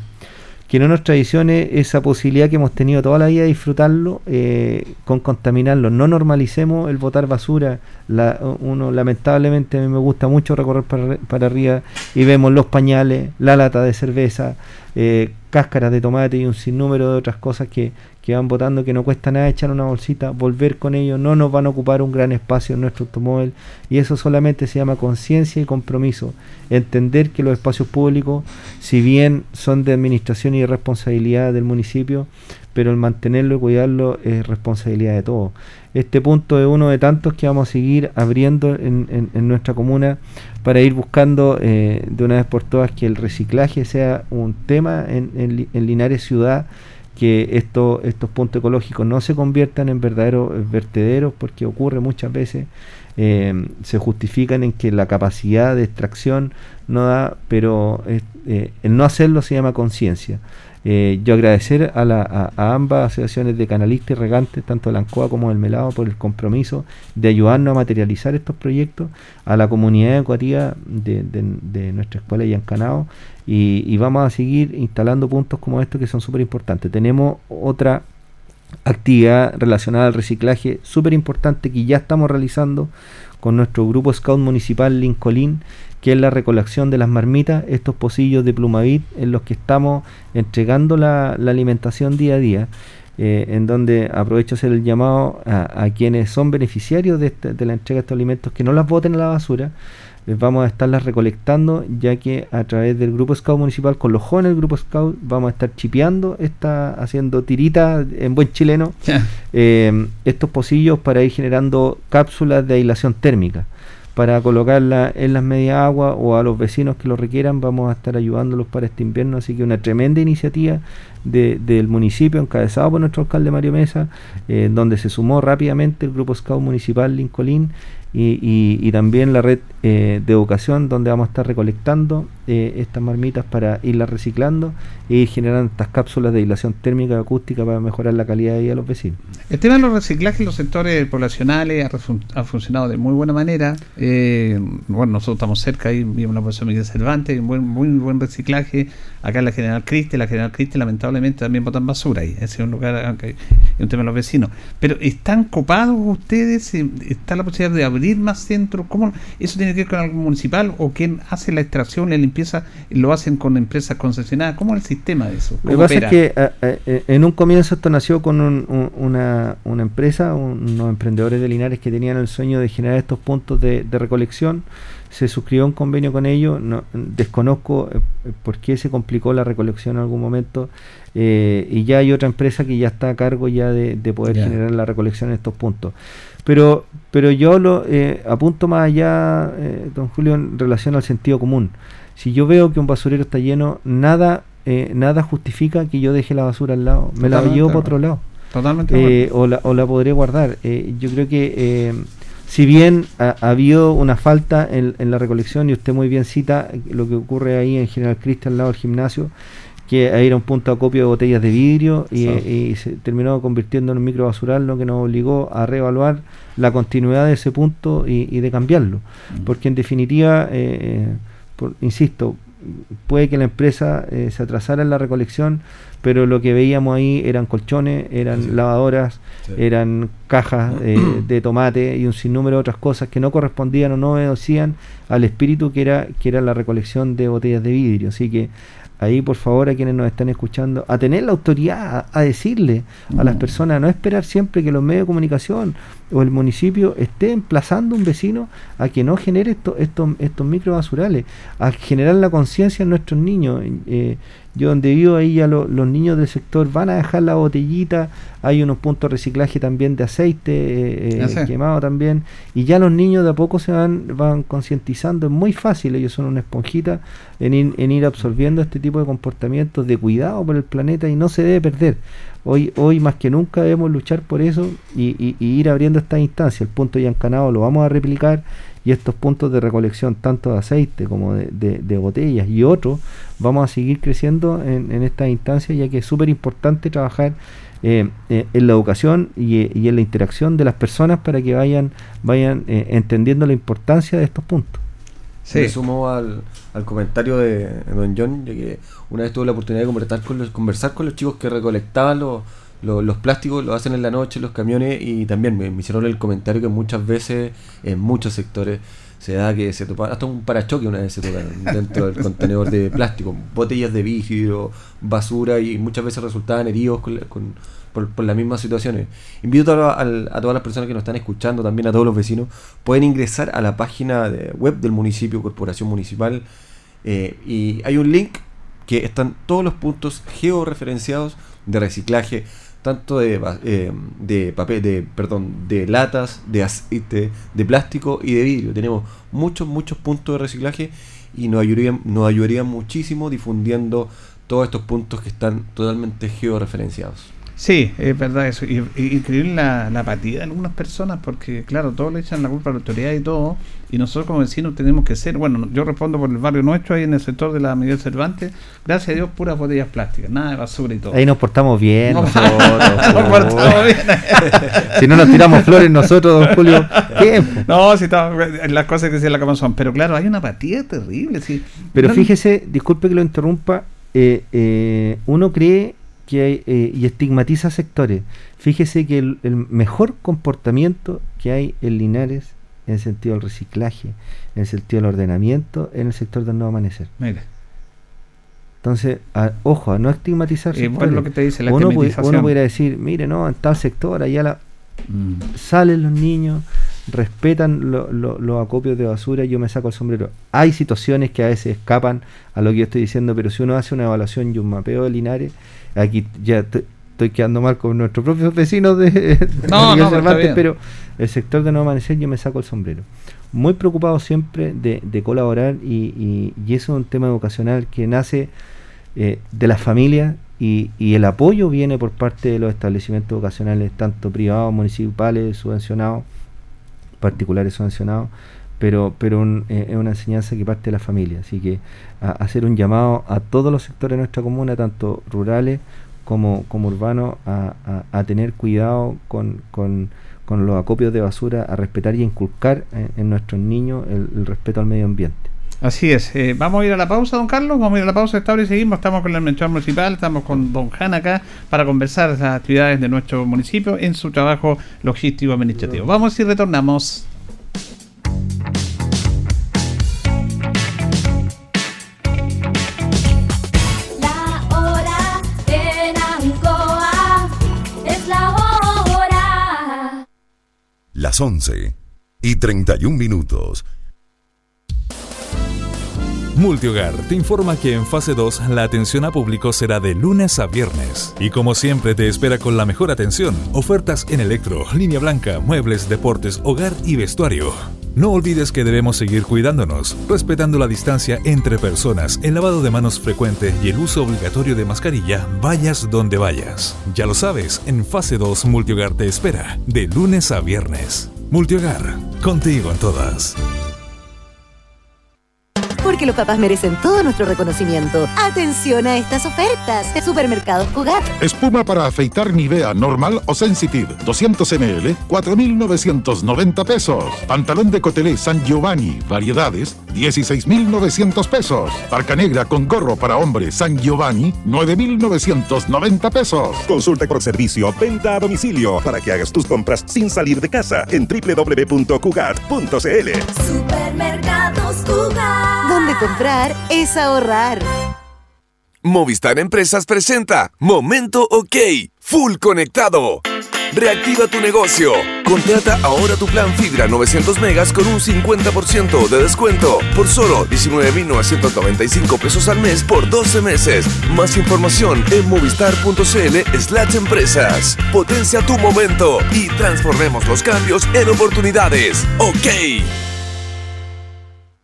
que no nos traicione esa posibilidad que hemos tenido toda la vida de disfrutarlo eh, con contaminarlo. No normalicemos el botar basura. La- uno lamentablemente a mí me gusta mucho recorrer para, para arriba y vemos los pañales, la lata de cerveza, eh, cáscaras de tomate y un sinnúmero de otras cosas que, que van botando que no cuesta nada echar una bolsita, volver con ellos, no nos van a ocupar un gran espacio en nuestro automóvil y eso solamente se llama conciencia y compromiso. Entender que los espacios públicos, si bien son de administración y responsabilidad del municipio, pero el mantenerlo y cuidarlo es responsabilidad de todos. Este punto es uno de tantos que vamos a seguir abriendo en, en- nuestra comuna para ir buscando eh, de una vez por todas que el reciclaje sea un tema en, en Li- en Linares Ciudad, que esto, estos puntos ecológicos no se conviertan en verdaderos eh, vertederos, porque ocurre muchas veces, eh, se justifican en que la capacidad de extracción no da, pero el no hacerlo se llama conciencia. Eh, yo agradecer a, la- ambas asociaciones de canalistas y regantes, tanto del ANCOA como del Melado, por el compromiso de ayudarnos a materializar estos proyectos, a la comunidad educativa de, de- de nuestra escuela Yancanao, y, y vamos a seguir instalando puntos como estos que son súper importantes. Tenemos otra actividad relacionada al reciclaje súper importante que ya estamos realizando con nuestro grupo Scout Municipal Lincoln, que es la recolección de las marmitas, estos pocillos de plumavit en los que estamos entregando la, la alimentación día a día, eh, en donde aprovecho hacer el llamado a, a quienes son beneficiarios de, este- de la entrega de estos alimentos que no las boten a la basura, eh, vamos a estarlas recolectando, ya que a través del grupo Scout municipal, con los jóvenes del grupo Scout, vamos a estar chipeando, está haciendo tiritas en buen chileno, *laughs* eh, estos pocillos para ir generando cápsulas de aislación térmica para colocarla en las medias agua o a los vecinos que lo requieran, vamos a estar ayudándolos para este invierno. Así que una tremenda iniciativa del municipio, encabezado por nuestro alcalde Mario Mesa, eh, donde se sumó rápidamente el Grupo Scout Municipal Lincolín y, y, también la red eh, de educación donde vamos a estar recolectando eh, estas marmitas para irlas reciclando e ir generando estas cápsulas de aislación térmica y acústica para mejorar la calidad de vida de los vecinos. El tema de los reciclajes en los sectores poblacionales ha, funcionado de muy buena manera. Eh, bueno, nosotros estamos cerca, ahí vimos la profesora Miguel Cervantes, un buen, muy buen reciclaje. Acá en la General Criste, la General Criste lamentablemente también botan basura ahí. Ese es un lugar, aunque es un tema de los vecinos. Pero ¿están copados ustedes? ¿Está la posibilidad de abrir más centros? ¿Cómo eso tiene que ver con algo municipal o quién hace la extracción, la limpieza, lo hacen con empresas concesionadas? ¿Cómo es el sistema de eso? Lo que pasa es que eh, eh, en un comienzo esto nació con una, una, empresa, unos emprendedores de Linares que tenían el sueño de generar estos puntos de, recolección se suscribió un convenio con ellos, no, desconozco eh, por qué se complicó la recolección en algún momento, y ya hay otra empresa que ya está a cargo ya de, poder generar la recolección en estos puntos. Pero, pero yo lo eh, apunto más allá, eh, don Julio, en relación al sentido común. Si yo veo que un basurero está lleno, nada, eh, nada justifica que yo deje la basura al lado. Me la llevo para otro lado. Totalmente. o, la, o la podré guardar. yo creo que si bien ha, habido una falta en, en, la recolección, y usted muy bien cita lo que ocurre ahí en General Cristian al lado del gimnasio, que era un punto de acopio de botellas de vidrio y, se terminó convirtiendo en un micro basural, lo que nos obligó a reevaluar la continuidad de ese punto y, de cambiarlo. Mm. Porque en definitiva, eh, insisto, puede que la empresa eh, se atrasara en la recolección, pero lo que veíamos ahí eran colchones, eran lavadoras, eran cajas eh, *clears throat* de tomate y un sinnúmero de otras cosas que no correspondían o no obedecían al espíritu que era, que era la recolección de botellas de vidrio. Así que ahí por favor a quienes nos están escuchando, a tener la autoridad, a, decirle a las mm. personas, a no esperar siempre que los medios de comunicación o el municipio esté emplazando a un vecino a que no genere estos estos estos microbasurales, a generar la conciencia en nuestros niños. Eh, yo donde vivo ahí ya los niños del sector van a dejar la botellita, hay unos puntos de reciclaje también de aceite eh, eh, quemado también, y ya los niños de a poco se van, van concientizando, es muy fácil, ellos son una esponjita en ir, en ir absorbiendo este tipo de comportamientos de cuidado por el planeta y no se debe perder. Hoy, hoy más que nunca debemos luchar por eso y, ir abriendo esta instancia. El punto ya encanado lo vamos a replicar y estos puntos de recolección, tanto de aceite como de, botellas y otros, vamos a seguir creciendo en, en esta instancia, ya que es súper importante trabajar eh, eh, en la educación y, en la interacción de las personas para que vayan, vayan eh, entendiendo la importancia de estos puntos. Sí. Me sumo al, comentario de don John, ya que una vez tuve la oportunidad de conversar con los, conversar con los chicos que recolectaban los, los, plásticos, lo hacen en la noche, los camiones, y también me, hicieron el comentario que muchas veces en muchos sectores se da que se topa, hasta un parachoque una vez se toca dentro del contenedor de plástico, botellas de vidrio, basura, y muchas veces resultaban heridos con por, las mismas situaciones. Invito a, a, todas las personas que nos están escuchando, también a todos los vecinos, pueden ingresar a la página de web del municipio, Corporación Municipal, eh, y hay un link que están todos los puntos georreferenciados de reciclaje, tanto de, eh, de papel, de, perdón, de latas, de aceite, de plástico y de vidrio. Tenemos muchos, muchos puntos de reciclaje y nos ayudaría, nos ayudaría muchísimo difundiendo todos estos puntos que están totalmente georreferenciados. Sí, es verdad eso. Y, increíble la, la, apatía de algunas personas, porque claro, todos le echan la culpa a la autoridad y todo, y nosotros como vecinos tenemos que ser, bueno, yo respondo por el barrio nuestro, ahí en el sector de la Miguel Cervantes, gracias a Dios, puras botellas plásticas, nada de basura y todo. Ahí nos portamos bien *laughs* nosotros. nos portamos bien. *laughs* si no nos tiramos flores nosotros, don Julio. No, si las cosas que decía la cama son, pero claro, hay una apatía terrible. Sí. Pero fíjese, disculpe que lo interrumpa, eh, eh, uno cree que eh, y estigmatiza sectores. Fíjese que el, mejor comportamiento que hay en Linares en el sentido del reciclaje, en el sentido del ordenamiento, en el sector del nuevo amanecer. Mira. Entonces, ojo, a no estigmatizar. Eh, lo que te dice uno, pudiera decir, mire, no, en tal sector, allá la, mm. salen los niños, respetan los acopios de basura, yo me saco el sombrero. Hay situaciones que a veces escapan a lo que yo estoy diciendo, pero si uno hace una evaluación y un mapeo de Linares, aquí ya estoy quedando mal con nuestros propios vecinos de, *laughs* no, no, pero el sector de no amanecer yo me saco el sombrero. Muy preocupado siempre de, colaborar y, y, eso es un tema educacional que nace eh, de las familias y, y, el apoyo viene por parte de los establecimientos educacionales, tanto privados, municipales, subvencionados, particulares subvencionados, pero, pero eh, es una enseñanza que parte de la familia. Así que hacer un llamado a todos los sectores de nuestra comuna, tanto rurales como, como urbanos, a, tener cuidado con, con, los acopios de basura, a respetar y inculcar en, nuestros niños el, respeto al medio ambiente. Así es. Eh, vamos a ir a la pausa, don Carlos. Vamos a ir a la pausa estable y seguimos. Estamos con la mención municipal, estamos con don Jan acá para conversar las actividades de nuestro municipio en su trabajo logístico administrativo. Vamos y retornamos. Las 11 y 31 minutos. Multihogar te informa que en fase 2 la atención a público será de lunes a viernes. Y como siempre te espera con la mejor atención, ofertas en electro, línea blanca, muebles, deportes, hogar y vestuario. No olvides que debemos seguir cuidándonos, respetando la distancia entre personas, el lavado de manos frecuente y el uso obligatorio de mascarilla, vayas donde vayas. Ya lo sabes, en fase 2 Multihogar te espera, de lunes a viernes. Multihogar, contigo en todas porque los papás merecen todo nuestro reconocimiento. Atención a estas ofertas de Supermercados Cugat. Espuma para afeitar Nivea normal o sensitive, 200 ml, 4.990 pesos. Pantalón de Cotelé San Giovanni, variedades, 16.900 pesos. Parca negra con gorro para hombre San Giovanni, 9.990 pesos. Consulta por servicio, venta a domicilio para que hagas tus compras sin salir de casa en www.cugat.cl. Supermercados Cugat. Donde comprar es ahorrar. Movistar Empresas presenta Momento OK, Full Conectado. Reactiva tu negocio. Contrata ahora tu plan Fibra 900 megas con un 50% de descuento por solo 19.995 pesos al mes por 12 meses. Más información en movistar.cl slash empresas. Potencia tu momento y transformemos los cambios en oportunidades. ¡Ok!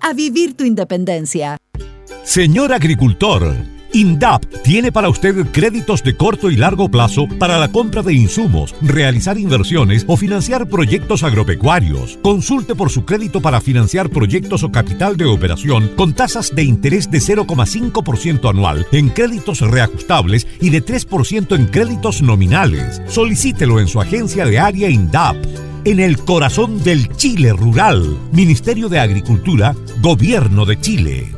a vivir tu independencia. Señor agricultor, INDAP tiene para usted créditos de corto y largo plazo para la compra de insumos, realizar inversiones o financiar proyectos agropecuarios. Consulte por su crédito para financiar proyectos o capital de operación con tasas de interés de 0,5% anual en créditos reajustables y de 3% en créditos nominales. Solicítelo en su agencia de área INDAP en el corazón del Chile rural. Ministerio de Agricultura, Gobierno de Chile.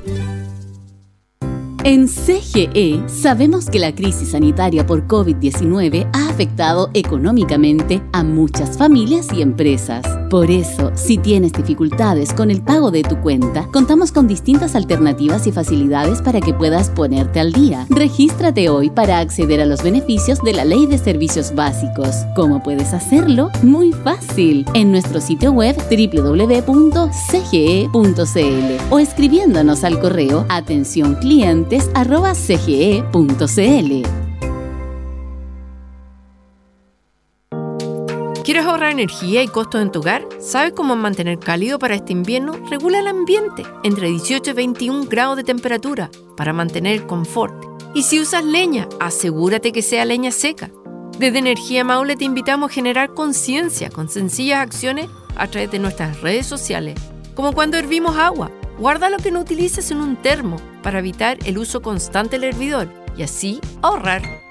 En CGE sabemos que la crisis sanitaria por COVID-19 ha afectado económicamente a muchas familias y empresas. Por eso, si tienes dificultades con el pago de tu cuenta, contamos con distintas alternativas y facilidades para que puedas ponerte al día. Regístrate hoy para acceder a los beneficios de la Ley de Servicios Básicos. ¿Cómo puedes hacerlo? Muy fácil. En nuestro sitio web www.cge.cl o escribiéndonos al correo atención ¿Quieres ahorrar energía y costos en tu hogar? ¿Sabes cómo mantener cálido para este invierno? Regula el ambiente entre 18 y 21 grados de temperatura para mantener confort. Y si usas leña, asegúrate que sea leña seca. Desde Energía Maule te invitamos a generar conciencia con sencillas acciones a través de nuestras redes sociales, como cuando hervimos agua. Guarda lo que no utilices en un termo para evitar el uso constante del hervidor y así ahorrar.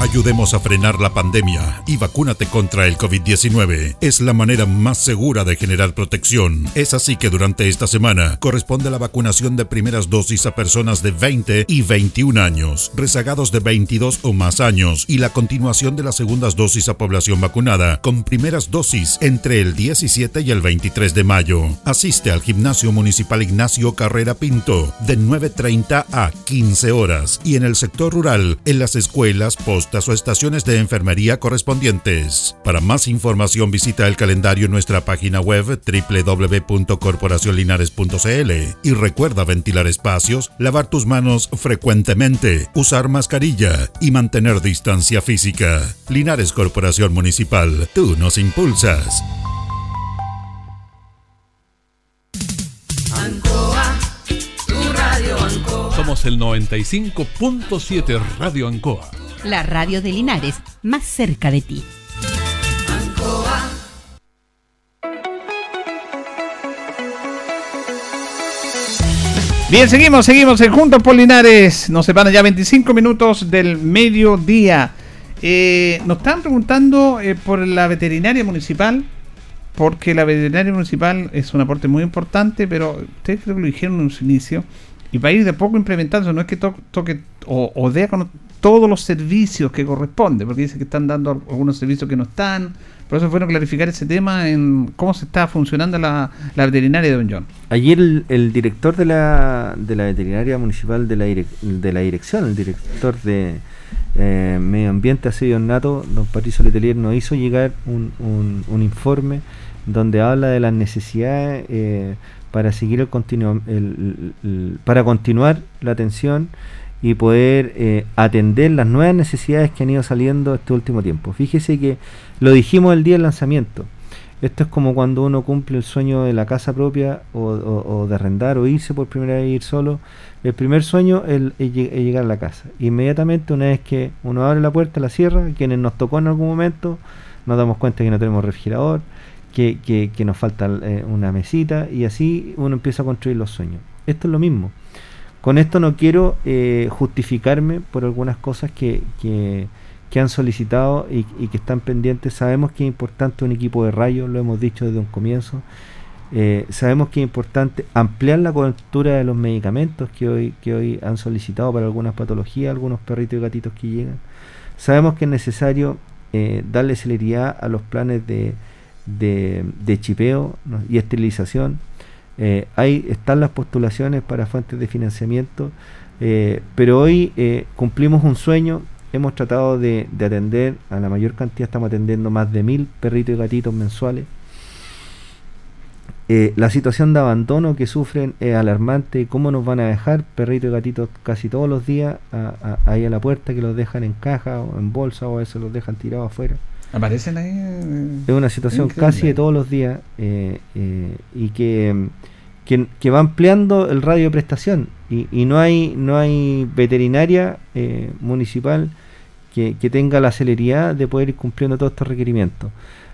Ayudemos a frenar la pandemia y vacúnate contra el COVID-19. Es la manera más segura de generar protección. Es así que durante esta semana corresponde la vacunación de primeras dosis a personas de 20 y 21 años, rezagados de 22 o más años y la continuación de las segundas dosis a población vacunada con primeras dosis entre el 17 y el 23 de mayo. Asiste al Gimnasio Municipal Ignacio Carrera Pinto de 9.30 a 15 horas y en el sector rural en las escuelas o estaciones de enfermería correspondientes. Para más información visita el calendario en nuestra página web www.corporacionlinares.cl y recuerda ventilar espacios, lavar tus manos frecuentemente, usar mascarilla y mantener distancia física. Linares Corporación Municipal, tú nos impulsas. Somos el 95.7 Radio Ancoa la radio de Linares, más cerca de ti. Bien, seguimos, seguimos en Juntos por Linares. Nos separan ya 25 minutos del mediodía. Eh, nos están preguntando eh, por la veterinaria municipal, porque la veterinaria municipal es un aporte muy importante, pero ustedes creo que lo dijeron en su inicio, y va a ir de poco implementándose, no es que toque o, o dé todos los servicios que corresponde, porque dice que están dando algunos servicios que no están. Por eso fueron clarificar ese tema en cómo se está funcionando la, veterinaria de Don John. Ayer el, director de la, de la veterinaria municipal de la, de la dirección, el director de eh, Medio Ambiente, Asedio Nato, don Patricio Letelier, nos hizo llegar un, un, informe donde habla de las necesidades eh, para seguir el, continuo, el, para continuar la atención y poder eh, atender las nuevas necesidades que han ido saliendo este último tiempo. Fíjese que lo dijimos el día del lanzamiento. Esto es como cuando uno cumple el sueño de la casa propia o, de arrendar o irse por primera vez ir solo. El primer sueño es, llegar a la casa. Inmediatamente, una vez que uno abre la puerta, la cierra, quienes nos tocó en algún momento, nos damos cuenta que no tenemos refrigerador, que, que, nos falta eh, una mesita y así uno empieza a construir los sueños. Esto es lo mismo. Con esto no quiero eh, justificarme por algunas cosas que, que, han solicitado y, que están pendientes. Sabemos que es importante un equipo de rayos, lo hemos dicho desde un comienzo. Eh, sabemos que es importante ampliar la cobertura de los medicamentos que hoy, que hoy han solicitado para algunas patologías, algunos perritos y gatitos que llegan. Sabemos que es necesario eh, darle celeridad a los planes de, de, chipeo y esterilización eh, ahí están las postulaciones para fuentes de financiamiento, eh, pero hoy eh, cumplimos un sueño, hemos tratado de, atender a la mayor cantidad, estamos atendiendo más de mil perritos y gatitos mensuales. la situación de abandono que sufren es alarmante. ¿Cómo nos van a dejar perritos y gatitos casi todos los días ahí a la puerta que los dejan en caja o en bolsa o a veces los dejan tirados afuera? Aparecen ahí. es una situación casi de todos los días eh, eh, y que, que, va ampliando el radio de prestación y, y no hay no hay veterinaria eh, municipal que, tenga la celeridad de poder ir cumpliendo todos estos requerimientos.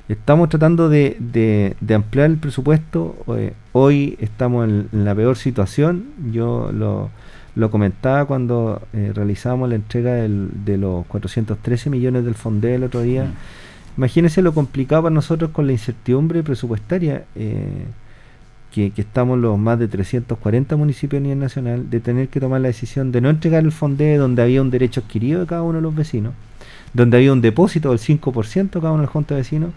Estamos tratando de, de, ampliar el presupuesto. hoy estamos en, la peor situación. Yo lo, lo comentaba cuando realizamos la entrega del, de los 413 millones del FONDE el otro día. Mm. Imagínense lo complicado para nosotros con la incertidumbre presupuestaria eh, que, estamos los más de 340 municipios a nivel nacional de tener que tomar la decisión de no entregar el FONDE donde había un derecho adquirido de cada uno de los vecinos, donde había un depósito del 5% de cada uno de los junta de vecinos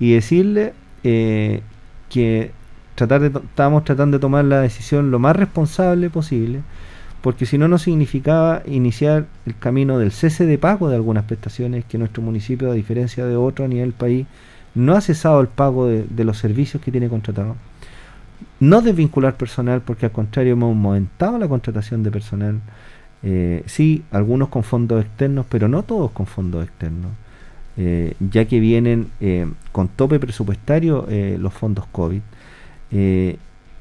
y decirle eh, que tratar de estábamos tratando de tomar la decisión lo más responsable posible porque si no, no significaba iniciar el camino del cese de pago de algunas prestaciones que nuestro municipio, a diferencia de otro a nivel país, no ha cesado el pago de, los servicios que tiene contratado. No desvincular personal, porque al contrario hemos aumentado la contratación de personal. Eh, sí, algunos con fondos externos, pero no todos con fondos externos, eh, ya que vienen eh, con tope presupuestario los fondos COVID.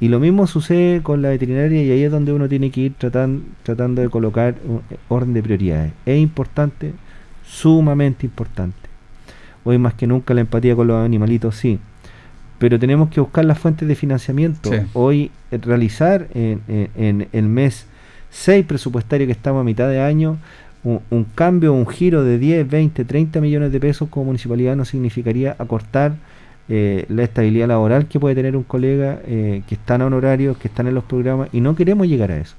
Y lo mismo sucede con la veterinaria y ahí es donde uno tiene que ir tratando, tratando de colocar un orden de prioridades. Es importante, sumamente importante. Hoy más que nunca la empatía con los animalitos sí. Pero tenemos que buscar las fuentes de financiamiento. Hoy eh, realizar en, el mes 6 presupuestario que estamos a mitad de año, un, un cambio, un giro de 10, 20, 30 millones de pesos como municipalidad no significaría acortar eh, la estabilidad laboral que puede tener un colega eh, que están honorarios, que están en los programas y no queremos llegar a eso.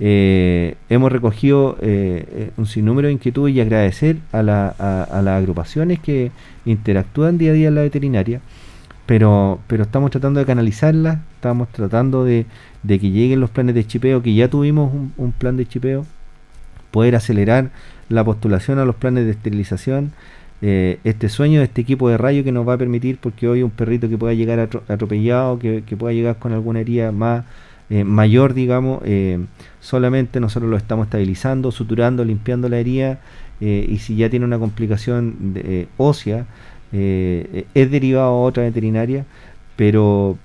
Eh, hemos recogido eh, un sinnúmero de inquietudes y agradecer a, la- a- a las agrupaciones que interactúan día a día en la veterinaria, pero, pero estamos tratando de canalizarlas, estamos tratando de, de que lleguen los planes de chipeo, que ya tuvimos un plan de chipeo, poder acelerar la postulación a los planes de esterilización, eh, este sueño de este equipo de rayo que nos va a permitir, porque hoy un perrito que pueda llegar atro- atropellado, que, que pueda llegar con alguna herida más eh, mayor, digamos, eh, solamente nosotros lo estamos estabilizando, suturando, limpiando la herida, y si ya tiene una complicación de- ósea, es derivado a otra veterinaria, pero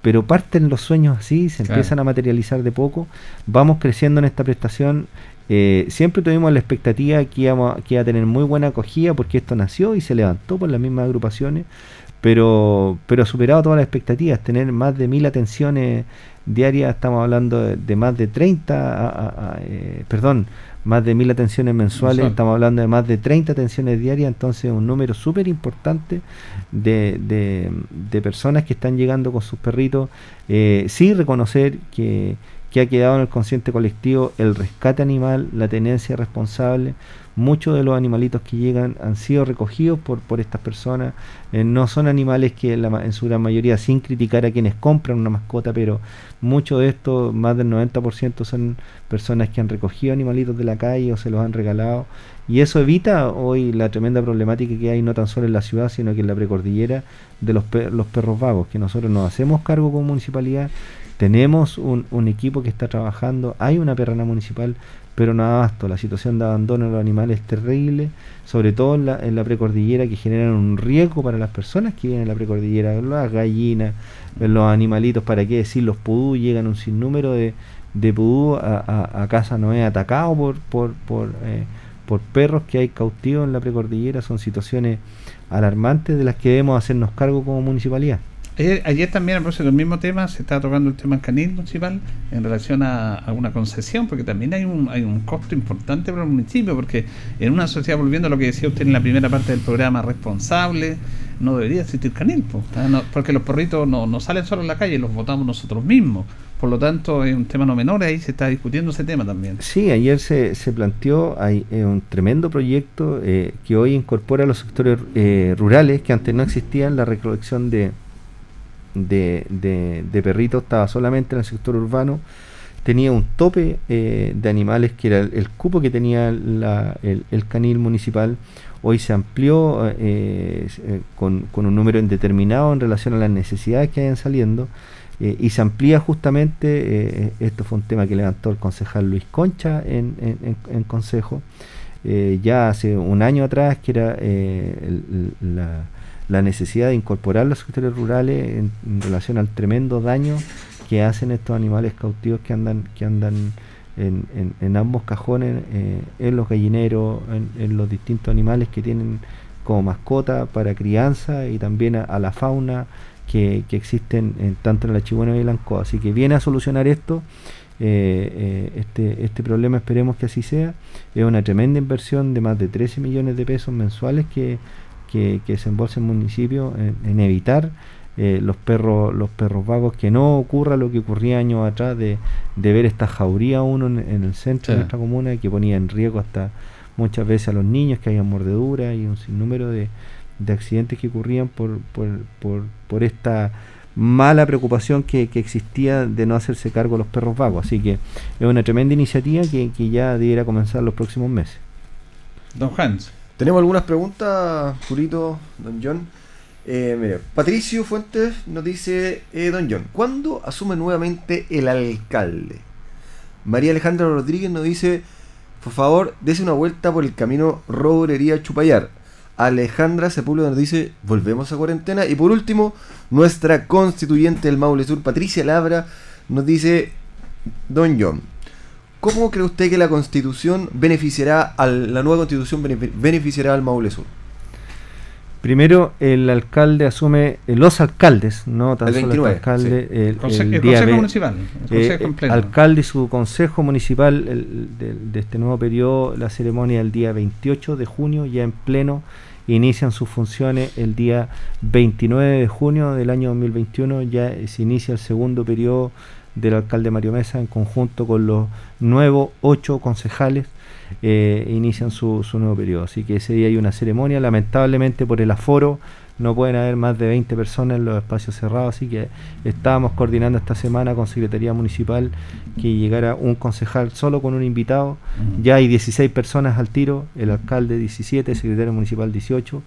pero parten los sueños así, se Claro. empiezan a materializar de poco, vamos creciendo en esta prestación. Eh, siempre tuvimos la expectativa que, íbamos, que iba a tener muy buena acogida porque esto nació y se levantó por las mismas agrupaciones, pero, pero ha superado todas las expectativas, tener más de mil atenciones diarias, estamos hablando de, de más de 30, a- a- a, eh, perdón, más de mil atenciones mensuales, Mensual. estamos hablando de más de 30 atenciones diarias, entonces un número súper importante de, de, de personas que están llegando con sus perritos. Eh, sí reconocer que, que ha quedado en el consciente colectivo el rescate animal, la tenencia responsable. Muchos de los animalitos que llegan han sido recogidos por, por estas personas. Eh, no son animales que en, la en su gran mayoría, sin criticar a quienes compran una mascota, pero muchos de estos, más del 90% son personas que han recogido animalitos de la calle o se los han regalado. Y eso evita hoy la tremenda problemática que hay no tan solo en la ciudad, sino que en la precordillera de los, pe- los perros vagos, que nosotros nos hacemos cargo como municipalidad. Tenemos un, equipo que está trabajando, hay una perrana municipal, pero no abasto. La situación de abandono de los animales es terrible, sobre todo en la, en la precordillera, que generan un riesgo para las personas que viven en la precordillera, las gallinas, los animalitos, para qué decir, los pudú, llegan un sinnúmero de, de pudú a, Casa atacados por, por, por, eh, por perros que hay cautivos en la precordillera. Son situaciones alarmantes de las que debemos hacernos cargo como municipalidad. Ayer, también, a propósito del mismo tema, se estaba tocando el tema canil municipal en relación a, a una concesión, porque también hay un, hay un costo importante para el municipio, porque en una sociedad, volviendo a lo que decía usted en la primera parte del programa, responsable, no debería existir canil, porque los perritos no, no salen solo en la calle, los votamos nosotros mismos. Por lo tanto, es un tema no menor, ahí se está discutiendo ese tema también. Sí, ayer se, se planteó un tremendo proyecto eh, que hoy incorpora los sectores eh, rurales que antes no existían, la recolección de, de, de- perritos estaba solamente en el sector urbano, tenía un tope eh, de animales que era el, cupo que tenía el, el canil municipal, hoy se amplió eh, eh, con, con un número indeterminado en relación a las necesidades que hayan saliendo. y se amplía justamente, esto fue un tema que levantó el concejal Luis Concha en, en- en- en consejo, ya hace un año atrás, que era la, la necesidad de incorporar los sectores rurales en, en relación al tremendo daño que hacen estos animales cautivos que andan que andan en, en- en ambos cajones, eh, en los gallineros, en, en los distintos animales que tienen como mascota para crianza y también a, a la fauna que, existen en, tanto en la Chihuahua y el Ancoa. Así que viene a solucionar esto. eh, eh, este, este problema esperemos que así sea. Es una tremenda inversión de más de 13 millones de pesos mensuales que, que, que se embolsa el municipio en, en evitar eh, los perros los perros vagos, que no ocurra lo que ocurría años atrás de, de ver esta jauría uno en, en el centro Sí. de nuestra comuna que ponía en riesgo hasta muchas veces a los niños que hayan mordeduras y un sinnúmero de, de accidentes que ocurrían por, por, por, por esta mala preocupación que, que existía de no hacerse cargo de los perros vagos. Así que es una tremenda iniciativa que, que ya debiera comenzar los próximos meses. Don Hans. Tenemos algunas preguntas, Jurito, don John. Eh, mire, Patricio Fuentes nos dice, eh, don John, ¿cuándo asume nuevamente el alcalde? María Alejandra Rodríguez nos dice, por favor, dese una vuelta por el camino Roborería Chupayar. Alejandra Sepúlveda nos dice, volvemos a cuarentena. Y por último, nuestra constituyente del Maule Sur, Patricia Labra, nos dice, don John, ¿cómo cree usted que la constitución beneficiará, al, la nueva constitución benefi- beneficiará al Maule Sur? Primero, el alcalde asume, eh, los alcaldes, no tan El solo 29, el alcalde, sí. el, Conse- el el día Consejo ve- Municipal, el eh, Consejo eh, alcalde y su consejo municipal el- de, de este nuevo periodo, la ceremonia el día 28 de junio, ya en pleno, inician sus funciones el día 29 de junio del año 2021, ya se inicia el segundo periodo del alcalde Mario Mesa en conjunto con los nuevos ocho concejales eh, inician su, su nuevo periodo. Así que ese día hay una ceremonia, lamentablemente por el aforo no pueden haber más de 20 personas en los espacios cerrados, así que estábamos coordinando esta semana con Secretaría Municipal que llegara un concejal solo con un invitado. Ya hay 16 personas al tiro, el alcalde 17, el secretario municipal 18.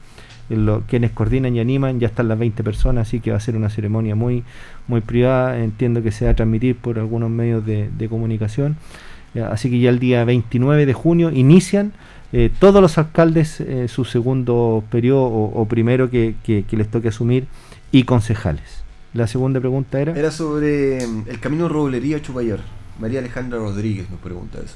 Quienes coordinan y animan, ya están las 20 personas, así que va a ser una ceremonia muy, muy privada. Entiendo que se va a transmitir por algunos medios de, comunicación. Ya, Así que ya el día 29 de junio inician eh, todos los alcaldes eh, su segundo periodo o, primero que les toque asumir y concejales. La segunda pregunta era... Era sobre mm, el camino Roblería Chupayar. María Alejandra Rodríguez nos pregunta eso.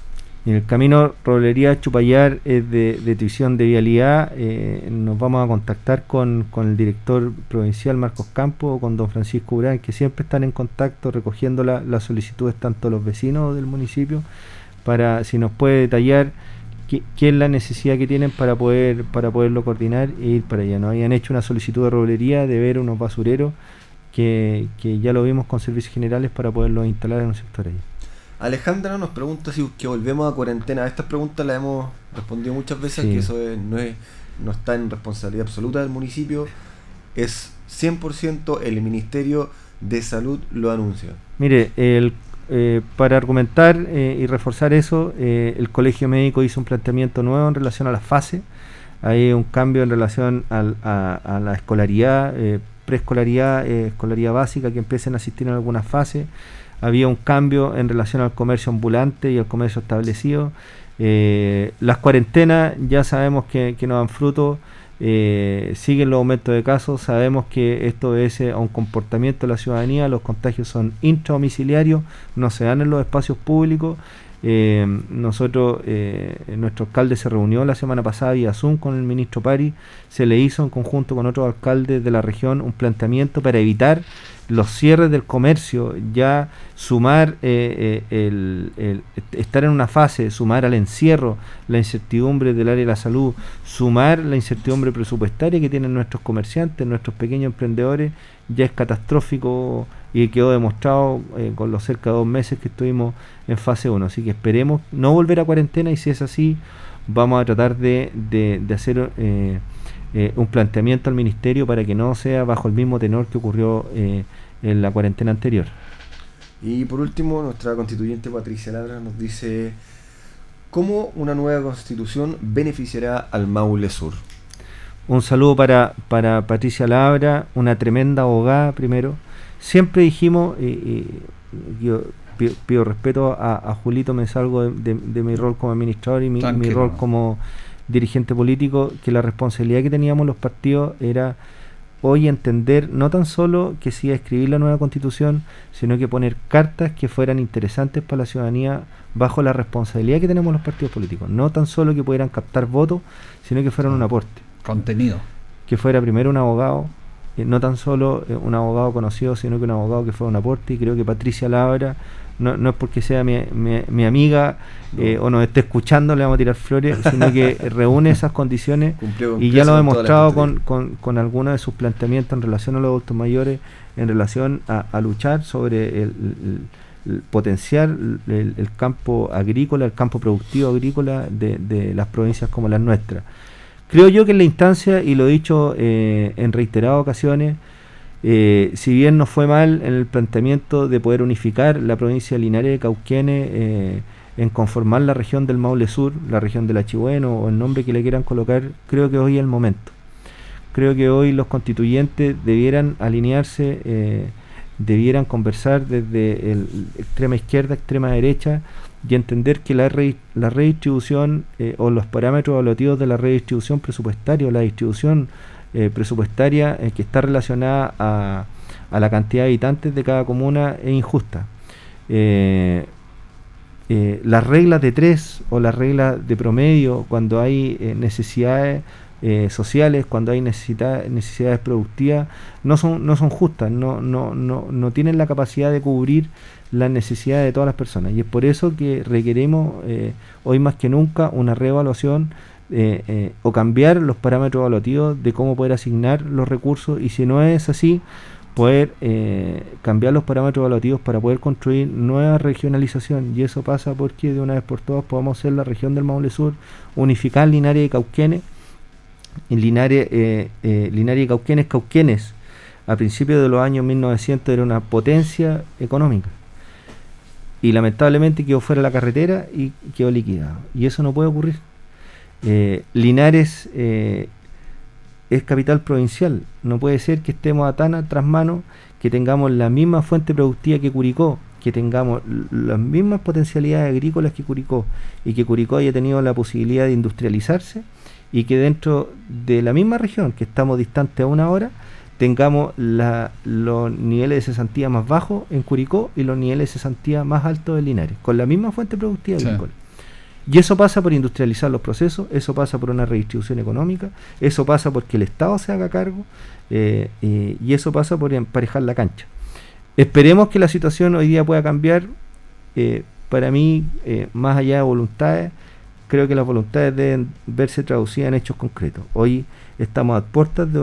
En el camino Roblería Chupayar es de, de de vialidad. eh, nos vamos a contactar con, el director provincial Marcos Campos o con don Francisco Urán, que siempre están en contacto recogiendo la- las solicitudes tanto los vecinos del municipio, para si nos puede detallar qué, es la necesidad que tienen para poder para poderlo coordinar e ir para allá. Nos habían hecho una solicitud de roblería de ver unos basureros que, que ya lo vimos con servicios generales para poderlos instalar en un sector allí. Alejandra nos pregunta si que volvemos a cuarentena. Estas preguntas las hemos respondido muchas veces, Sí. que eso es- no, es, no está en responsabilidad absoluta del municipio. Es 100% el Ministerio de Salud lo anuncia. Mire, el, eh, para argumentar eh, y reforzar eso, eh, el Colegio Médico hizo un planteamiento nuevo en relación a la fase. Hay un cambio en relación al- a, a la escolaridad, eh, preescolaridad, escolaridad básica, que empiecen a asistir en algunas fases. Había un cambio en relación al comercio ambulante y al comercio establecido. Eh, las cuarentenas ya sabemos que, que no dan fruto. Eh, siguen los aumentos de casos, sabemos que esto obedece a un comportamiento de la ciudadanía, los contagios son intradomiciliarios, no se dan en los espacios públicos. Eh, nosotros, eh, nuestro alcalde se reunió la semana pasada vía Zoom con el ministro Pari, se le hizo en conjunto con otros alcaldes de la región un planteamiento para evitar los cierres del comercio, ya sumar eh, eh, el, estar en una fase, sumar al encierro la incertidumbre del área de la salud, sumar la incertidumbre presupuestaria que tienen nuestros comerciantes, nuestros pequeños emprendedores, ya es catastrófico y quedó demostrado eh, con los cerca de dos meses que estuvimos en fase 1. Así que esperemos no volver a cuarentena y si es así, vamos a tratar de, de- de hacer eh, eh, un planteamiento al ministerio para que no sea bajo el mismo tenor que ocurrió en la cuarentena anterior. Y por último, nuestra constituyente Patricia Ladra nos dice cómo una nueva constitución beneficiará al Maule Sur. Un saludo para, para Patricia Labra, una tremenda abogada primero. Siempre dijimos, y, y yo pi- pido respeto a, a Julito, me salgo de, de- de mi rol como administrador y mi, rol como dirigente político, que la responsabilidad que teníamos los partidos era hoy entender no tan solo que a escribir la nueva constitución, sino que poner cartas que fueran interesantes para la ciudadanía bajo la responsabilidad que tenemos los partidos políticos. No tan solo que pudieran captar votos, sino que fueran un aporte. Contenido. Que fuera primero un abogado, eh, no tan solo eh, un abogado conocido, sino que un abogado que fuera un aporte. Y creo que Patricia Labra, no, no es porque sea mi, mi- mi amiga eh, o nos esté escuchando, le vamos a tirar flores, *laughs* sino que reúne esas condiciones Cumplió y ya lo ha demostrado con, con, con algunos de sus planteamientos en relación a los adultos mayores, en relación a, a luchar sobre el, potencial el, el campo agrícola, el campo productivo agrícola de, de las provincias como las nuestras. Creo yo que en la instancia, y lo he dicho eh, en reiteradas ocasiones, eh, si bien nos fue mal en el planteamiento de poder unificar la provincia de Linares de Cauquenes eh, en conformar la región del Maule Sur, la región del Achibueno o el nombre que le quieran colocar, creo que hoy es el momento. Creo que hoy los constituyentes debieran alinearse, eh, debieran conversar desde el extrema izquierda, extrema derecha y entender que la, re- la redistribución eh, o los parámetros evaluativos de la redistribución presupuestaria o la distribución eh, presupuestaria eh, que está relacionada a, a la cantidad de habitantes de cada comuna es injusta. Las reglas de tres o las reglas de promedio, cuando hay necesidades sociales, cuando hay necesidades productivas, no son, no son justas, no, no, no, no tienen la capacidad de cubrir las necesidades de todas las personas. Y es por eso que requerimos eh, hoy más que nunca una reevaluación eh, eh, o cambiar los parámetros evaluativos de cómo poder asignar los recursos. Y si no es así, poder eh, cambiar los parámetros evaluativos para poder construir nueva regionalización. Y eso pasa porque de una vez por todas podamos ser la región del Maule Sur, unificar Linares y Cauquenes. En Linares, Linares y Cauquenes, Cauquenes a principios de los años 1900 era una potencia económica y lamentablemente quedó fuera la carretera y quedó liquidado y eso no puede ocurrir. Eh, Linares eh, es capital provincial. No puede ser que estemos a tan atrás mano que tengamos la misma fuente productiva que Curicó que tengamos las mismas potencialidades agrícolas que Curicó y que Curicó haya tenido la posibilidad de industrializarse y que dentro de la misma región que estamos distantes a una hora tengamos la- los niveles de cesantía más bajos en Curicó y los niveles de cesantía más altos en Linares, con la misma fuente productiva Sí. agrícola. Y eso pasa por industrializar los procesos, eso pasa por una redistribución económica, eso pasa porque el Estado se haga cargo eh, eh, y eso pasa por emparejar la cancha. Esperemos que la situación hoy día pueda cambiar. eh, para mí, eh, más allá de voluntades, creo que las voluntades deben verse traducidas en hechos concretos. Hoy estamos a puertas de,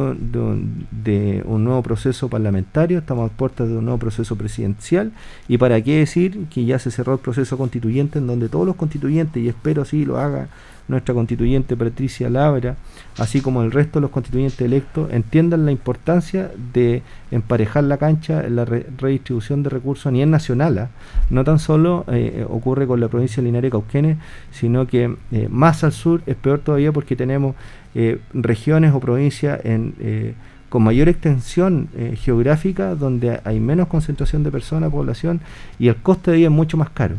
de un nuevo proceso parlamentario, estamos a puertas de un nuevo proceso presidencial y para qué decir que ya se cerró el proceso constituyente en donde todos los constituyentes, y espero así lo haga nuestra constituyente Patricia Labra, así como el resto de los constituyentes electos, entiendan la importancia de emparejar la cancha en la re- redistribución de recursos a nivel nacional. ¿ah? No tan solo eh, ocurre con la provincia de Linares y sino que eh, más al sur es peor todavía porque tenemos eh, regiones o provincias en, con mayor extensión geográfica donde hay menos concentración de personas, población y el coste de vida es mucho más caro.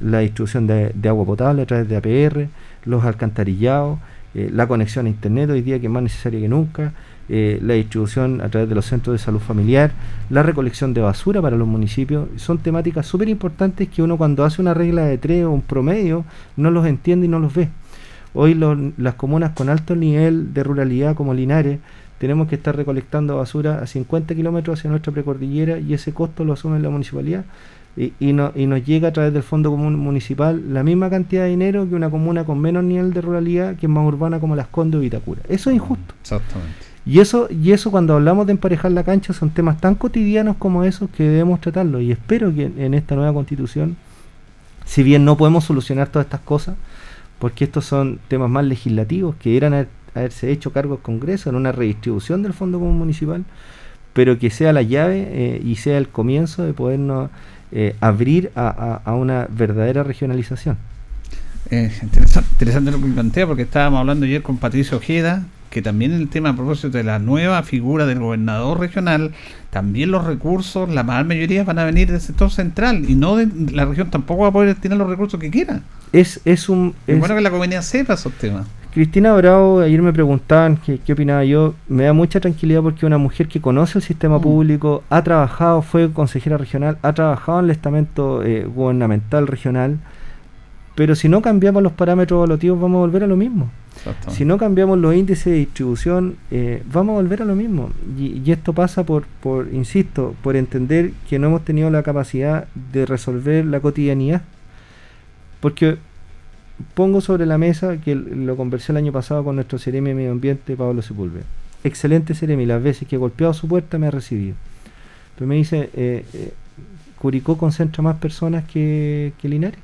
La distribución de agua potable a través de APR, los alcantarillados, eh, la conexión a internet hoy día que es más necesaria que nunca, eh, la distribución a través de los centros de salud familiar, la recolección de basura para los municipios, son temáticas súper importantes que uno cuando hace una regla de tres o un promedio no los entiende y no los ve. Hoy las comunas con alto nivel de ruralidad como Linares tenemos que estar recolectando basura a 50 kilómetros hacia nuestra precordillera y ese costo lo asume la municipalidad y, y, no- y nos llega a través del Fondo Común Municipal la misma cantidad de dinero que una comuna con menos nivel de ruralidad que es más urbana como Las Condes o Vitacura. Eso es injusto. Exactamente. Y eso, y eso cuando hablamos de emparejar la cancha son temas tan cotidianos como esos que debemos tratarlos. Y espero que en, en esta nueva constitución, si bien no podemos solucionar todas estas cosas, porque estos son temas más legislativos que eran haber- haberse hecho cargo al Congreso en una redistribución del Fondo Común Municipal, pero que sea la llave eh, y sea el comienzo de podernos eh, abrir a, a- a una verdadera regionalización. Eh, interesante, interesante lo que plantea porque estábamos hablando ayer con Patricio Ojeda que también el tema a propósito de la nueva figura del gobernador regional, también los recursos, la mayor mayoría van a venir del sector central y no de la región tampoco va a poder tener los recursos que quiera. Es, es un... Es es- bueno que la comunidad sepa esos temas. Cristina Bravo, ayer me preguntaban qué, qué opinaba yo. Me da mucha tranquilidad porque una mujer que conoce el sistema público, ha trabajado, fue consejera regional, ha trabajado en el estamento eh, gubernamental regional. Pero si no cambiamos los parámetros evaluativos, vamos a volver a lo mismo. Si no cambiamos los índices de distribución, eh, vamos a volver a lo mismo. Y, y esto pasa por, por, insisto, por entender que no hemos tenido la capacidad de resolver la cotidianidad. Porque pongo sobre la mesa que lo conversé el año pasado con nuestro Ceremi de Medio Ambiente, Pablo Sepúlveda. Excelente Ceremi, las veces que he golpeado su puerta me ha recibido. Pero me dice, eh, eh, Curicó concentra más personas que, que Linares.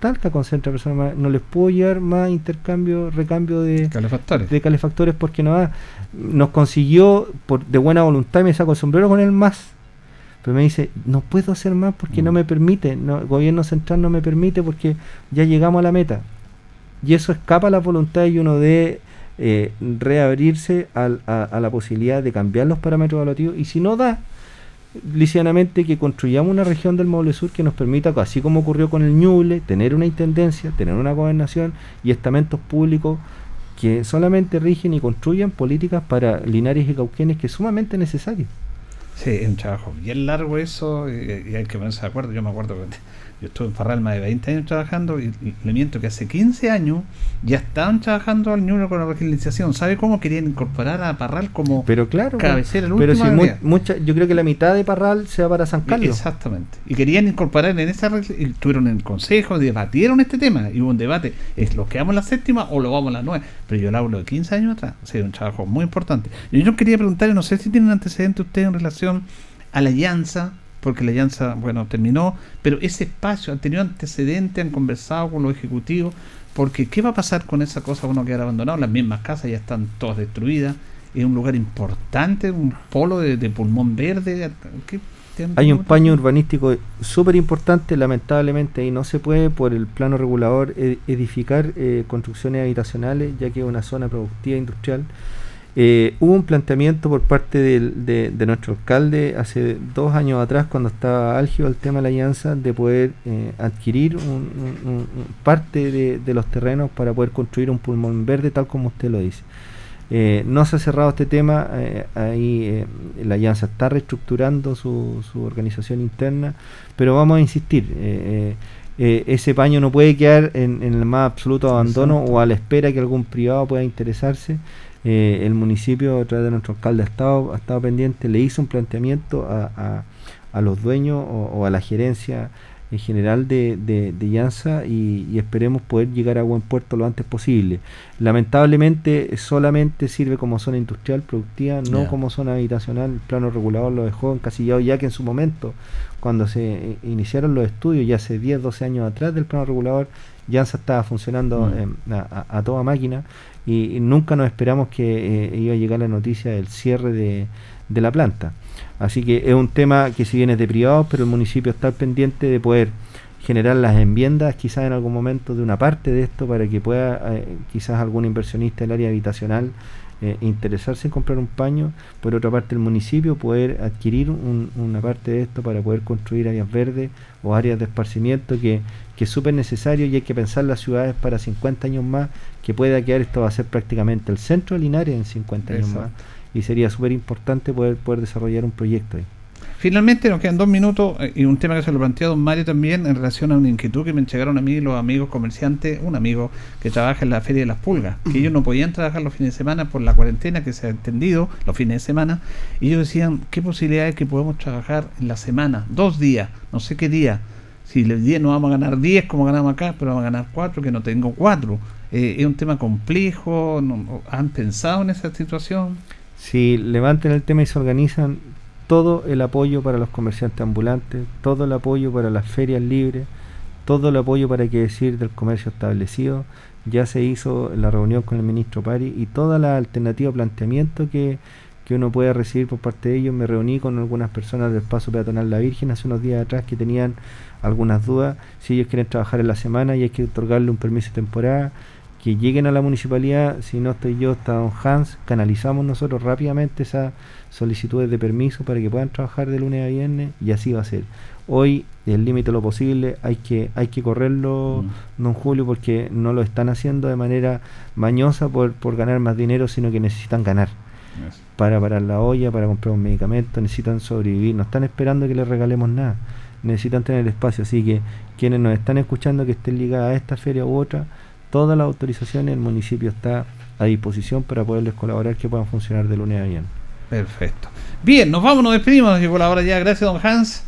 Talca concentra personas más. No les puedo llevar más intercambio, recambio de calefactores, de calefactores porque no da. Nos consiguió por, de buena voluntad y me saco el sombrero con él más. Pero me dice, no puedo hacer más porque no me permite, no, el gobierno central no me permite porque ya llegamos a la meta. Y eso escapa a la voluntad y uno de eh, reabrirse al- a, a la posibilidad de cambiar los parámetros evaluativos. Y si no da, lisianamente que construyamos una región del Maule Sur que nos permita, así como ocurrió con el Ñuble, tener una intendencia, tener una gobernación y estamentos públicos que solamente rigen y construyan políticas para Linares y Cauquenes que es sumamente necesario. Sí, es un trabajo bien largo eso y, hay que ponerse de acuerdo. Yo me acuerdo que yo estuve en Parral más de 20 años trabajando y, le miento que hace 15 años ya estaban trabajando al número con la legislación. ¿Sabe cómo querían incorporar a Parral como Pero claro, cabecera? el pero si mu- mucha, yo creo que la mitad de Parral se va para San Carlos. Exactamente. Y querían incorporar en esa regla- y estuvieron en el consejo, debatieron este tema y hubo un debate. ¿Es lo que vamos la séptima o lo vamos a la nueve? Pero yo le hablo de 15 años atrás. O sea, un trabajo muy importante. Y yo quería preguntarle, no sé si tienen antecedente usted en relación a la alianza, porque la alianza, bueno, terminó, pero ese espacio, ¿han tenido antecedente? ¿Han conversado con los ejecutivos? Porque, ¿qué va a pasar con esa cosa cuando quedar abandonado? Las mismas casas ya están todas destruidas. Es un lugar importante, un polo de, de pulmón verde. ¿Qué- tienen- Hay un paño urbanístico súper importante, lamentablemente ahí no se puede por el plano regulador e- edificar eh, construcciones habitacionales, ya que es una zona productiva industrial. Eh, hubo un planteamiento por parte del- de, de nuestro alcalde hace dos años atrás, cuando estaba álgido el tema de la alianza, de poder eh, adquirir un- un- un- un parte de, de los terrenos para poder construir un pulmón verde, tal como usted lo dice. Eh, no se ha cerrado este tema, eh, ahí eh, la Alianza está reestructurando su, su organización interna, pero vamos a insistir, eh, ese paño no puede quedar en, en el más absoluto abandono o a la espera que algún privado pueda interesarse. Eh, el municipio, a través de nuestro alcalde, ha estado, ha estado pendiente, le hizo un planteamiento a, a- a los dueños o, o a la gerencia en general de, de, de Llanza y, y esperemos poder llegar a buen puerto lo antes posible. Lamentablemente solamente sirve como zona industrial productiva, no como zona habitacional. El plano regulador lo dejó encasillado ya que en su momento, cuando se iniciaron los estudios, ya hace 10, 12 años atrás del plano regulador, Llanza estaba funcionando Mm. a, a- a toda máquina y, y nunca nos esperamos que eh, iba a llegar la noticia del cierre de, de la planta. Así que es un tema que si bien es de privados, pero el municipio está pendiente de poder generar las enmiendas quizás en algún momento de una parte de esto para que pueda eh, quizás algún inversionista del área habitacional eh, interesarse en comprar un paño, por otra parte el municipio poder adquirir un- una parte de esto para poder construir áreas verdes o áreas de esparcimiento que, que es súper necesario y hay que pensar las ciudades para 50 años más que pueda quedar, esto va a ser prácticamente el centro de Linares en 50 años más. Y sería súper importante poder, poder desarrollar un proyecto ahí. Finalmente nos quedan dos minutos eh, y un tema que se lo planteó don Mario también en relación a una inquietud que me entregaron a mí los amigos comerciantes, un amigo que trabaja en la Feria de las Pulgas, que ellos no podían trabajar los fines de semana por la cuarentena que se ha entendido, los fines de semana, y ellos decían, ¿qué posibilidad hay que podemos trabajar en la semana? Dos días, no sé qué día. Si el día no vamos a ganar 10 como ganamos acá, pero vamos a ganar 4, que no tengo 4. es un tema complejo, ¿han pensado en esa situación? Si levantan el tema y se organizan, todo el apoyo para los comerciantes ambulantes, todo el apoyo para las ferias libres, todo el apoyo para qué decir del comercio establecido. Ya se hizo la reunión con el ministro Pari y toda la alternativa planteamiento que, que uno puede recibir por parte de ellos. Me reuní con algunas personas del Paso Peatonal La Virgen hace unos días atrás que tenían algunas dudas. Si ellos quieren trabajar en la semana y hay que otorgarle un permiso de temporada, que lleguen a la municipalidad, si no estoy yo, está don Hans, canalizamos nosotros rápidamente esas solicitudes de permiso para que puedan trabajar de lunes a viernes y así va a ser. Hoy, el límite lo posible, hay que, hay que correrlo, don Julio, porque no lo están haciendo de manera mañosa por, por ganar más dinero, sino que necesitan ganar. Para parar la olla, para comprar un medicamento, necesitan sobrevivir, no están esperando que les regalemos nada, necesitan tener espacio, así que quienes nos están escuchando que estén ligadas a esta feria u otra, todas las autorizaciones, el municipio está a disposición para poderles colaborar que puedan funcionar de lunes a viernes. Perfecto. Bien, nos vamos, nos despedimos, llegó la hora ya. Gracias, don Hans.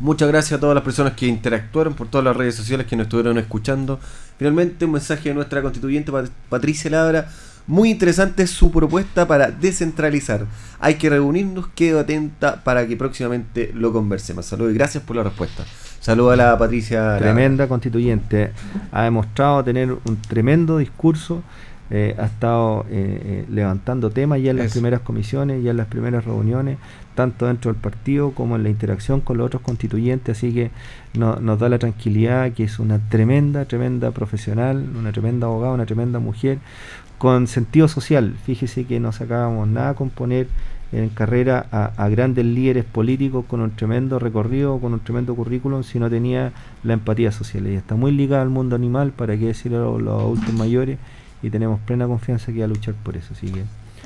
Muchas gracias a todas las personas que interactuaron por todas las redes sociales que nos estuvieron escuchando. Finalmente, un mensaje de nuestra constituyente Pat- Patricia Labra. Muy interesante su propuesta para descentralizar. Hay que reunirnos, quedo atenta para que próximamente lo conversemos. Saludos y gracias por la respuesta. Saludos a la Patricia. Tremenda constituyente. Ha demostrado tener un tremendo discurso. eh, ha estado eh, eh, levantando temas ya en las Eso. primeras comisiones, ya en las primeras reuniones, tanto dentro del partido como en la interacción con los otros constituyentes. Así que no- nos da la tranquilidad que es una tremenda, tremenda profesional, una tremenda abogada, una tremenda mujer con sentido social. Fíjese que no sacábamos nada con poner en carrera a, a grandes líderes políticos con un tremendo recorrido, con un tremendo currículum, si no tenía la empatía social. Ella está muy ligada al mundo animal, para qué decirlo a los adultos mayores, y tenemos plena confianza que va a luchar por eso. Así que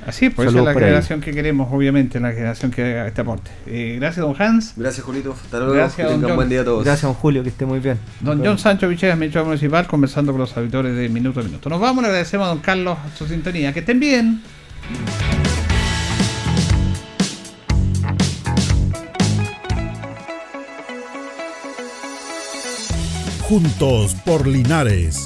Así, pues esa Saludos es la por ahí. generación que queremos, obviamente, la generación que haga este aporte. Eh, gracias, don Hans. Gracias, Julito. Hasta luego. Gracias, don John. buen día a todos. Gracias, don Julio, que esté muy bien. Don John Sancho Vichegas, administrador municipal, conversando con los auditores de Minuto a Minuto. Nos vamos, le agradecemos a don Carlos su sintonía. Que estén bien. Juntos por Linares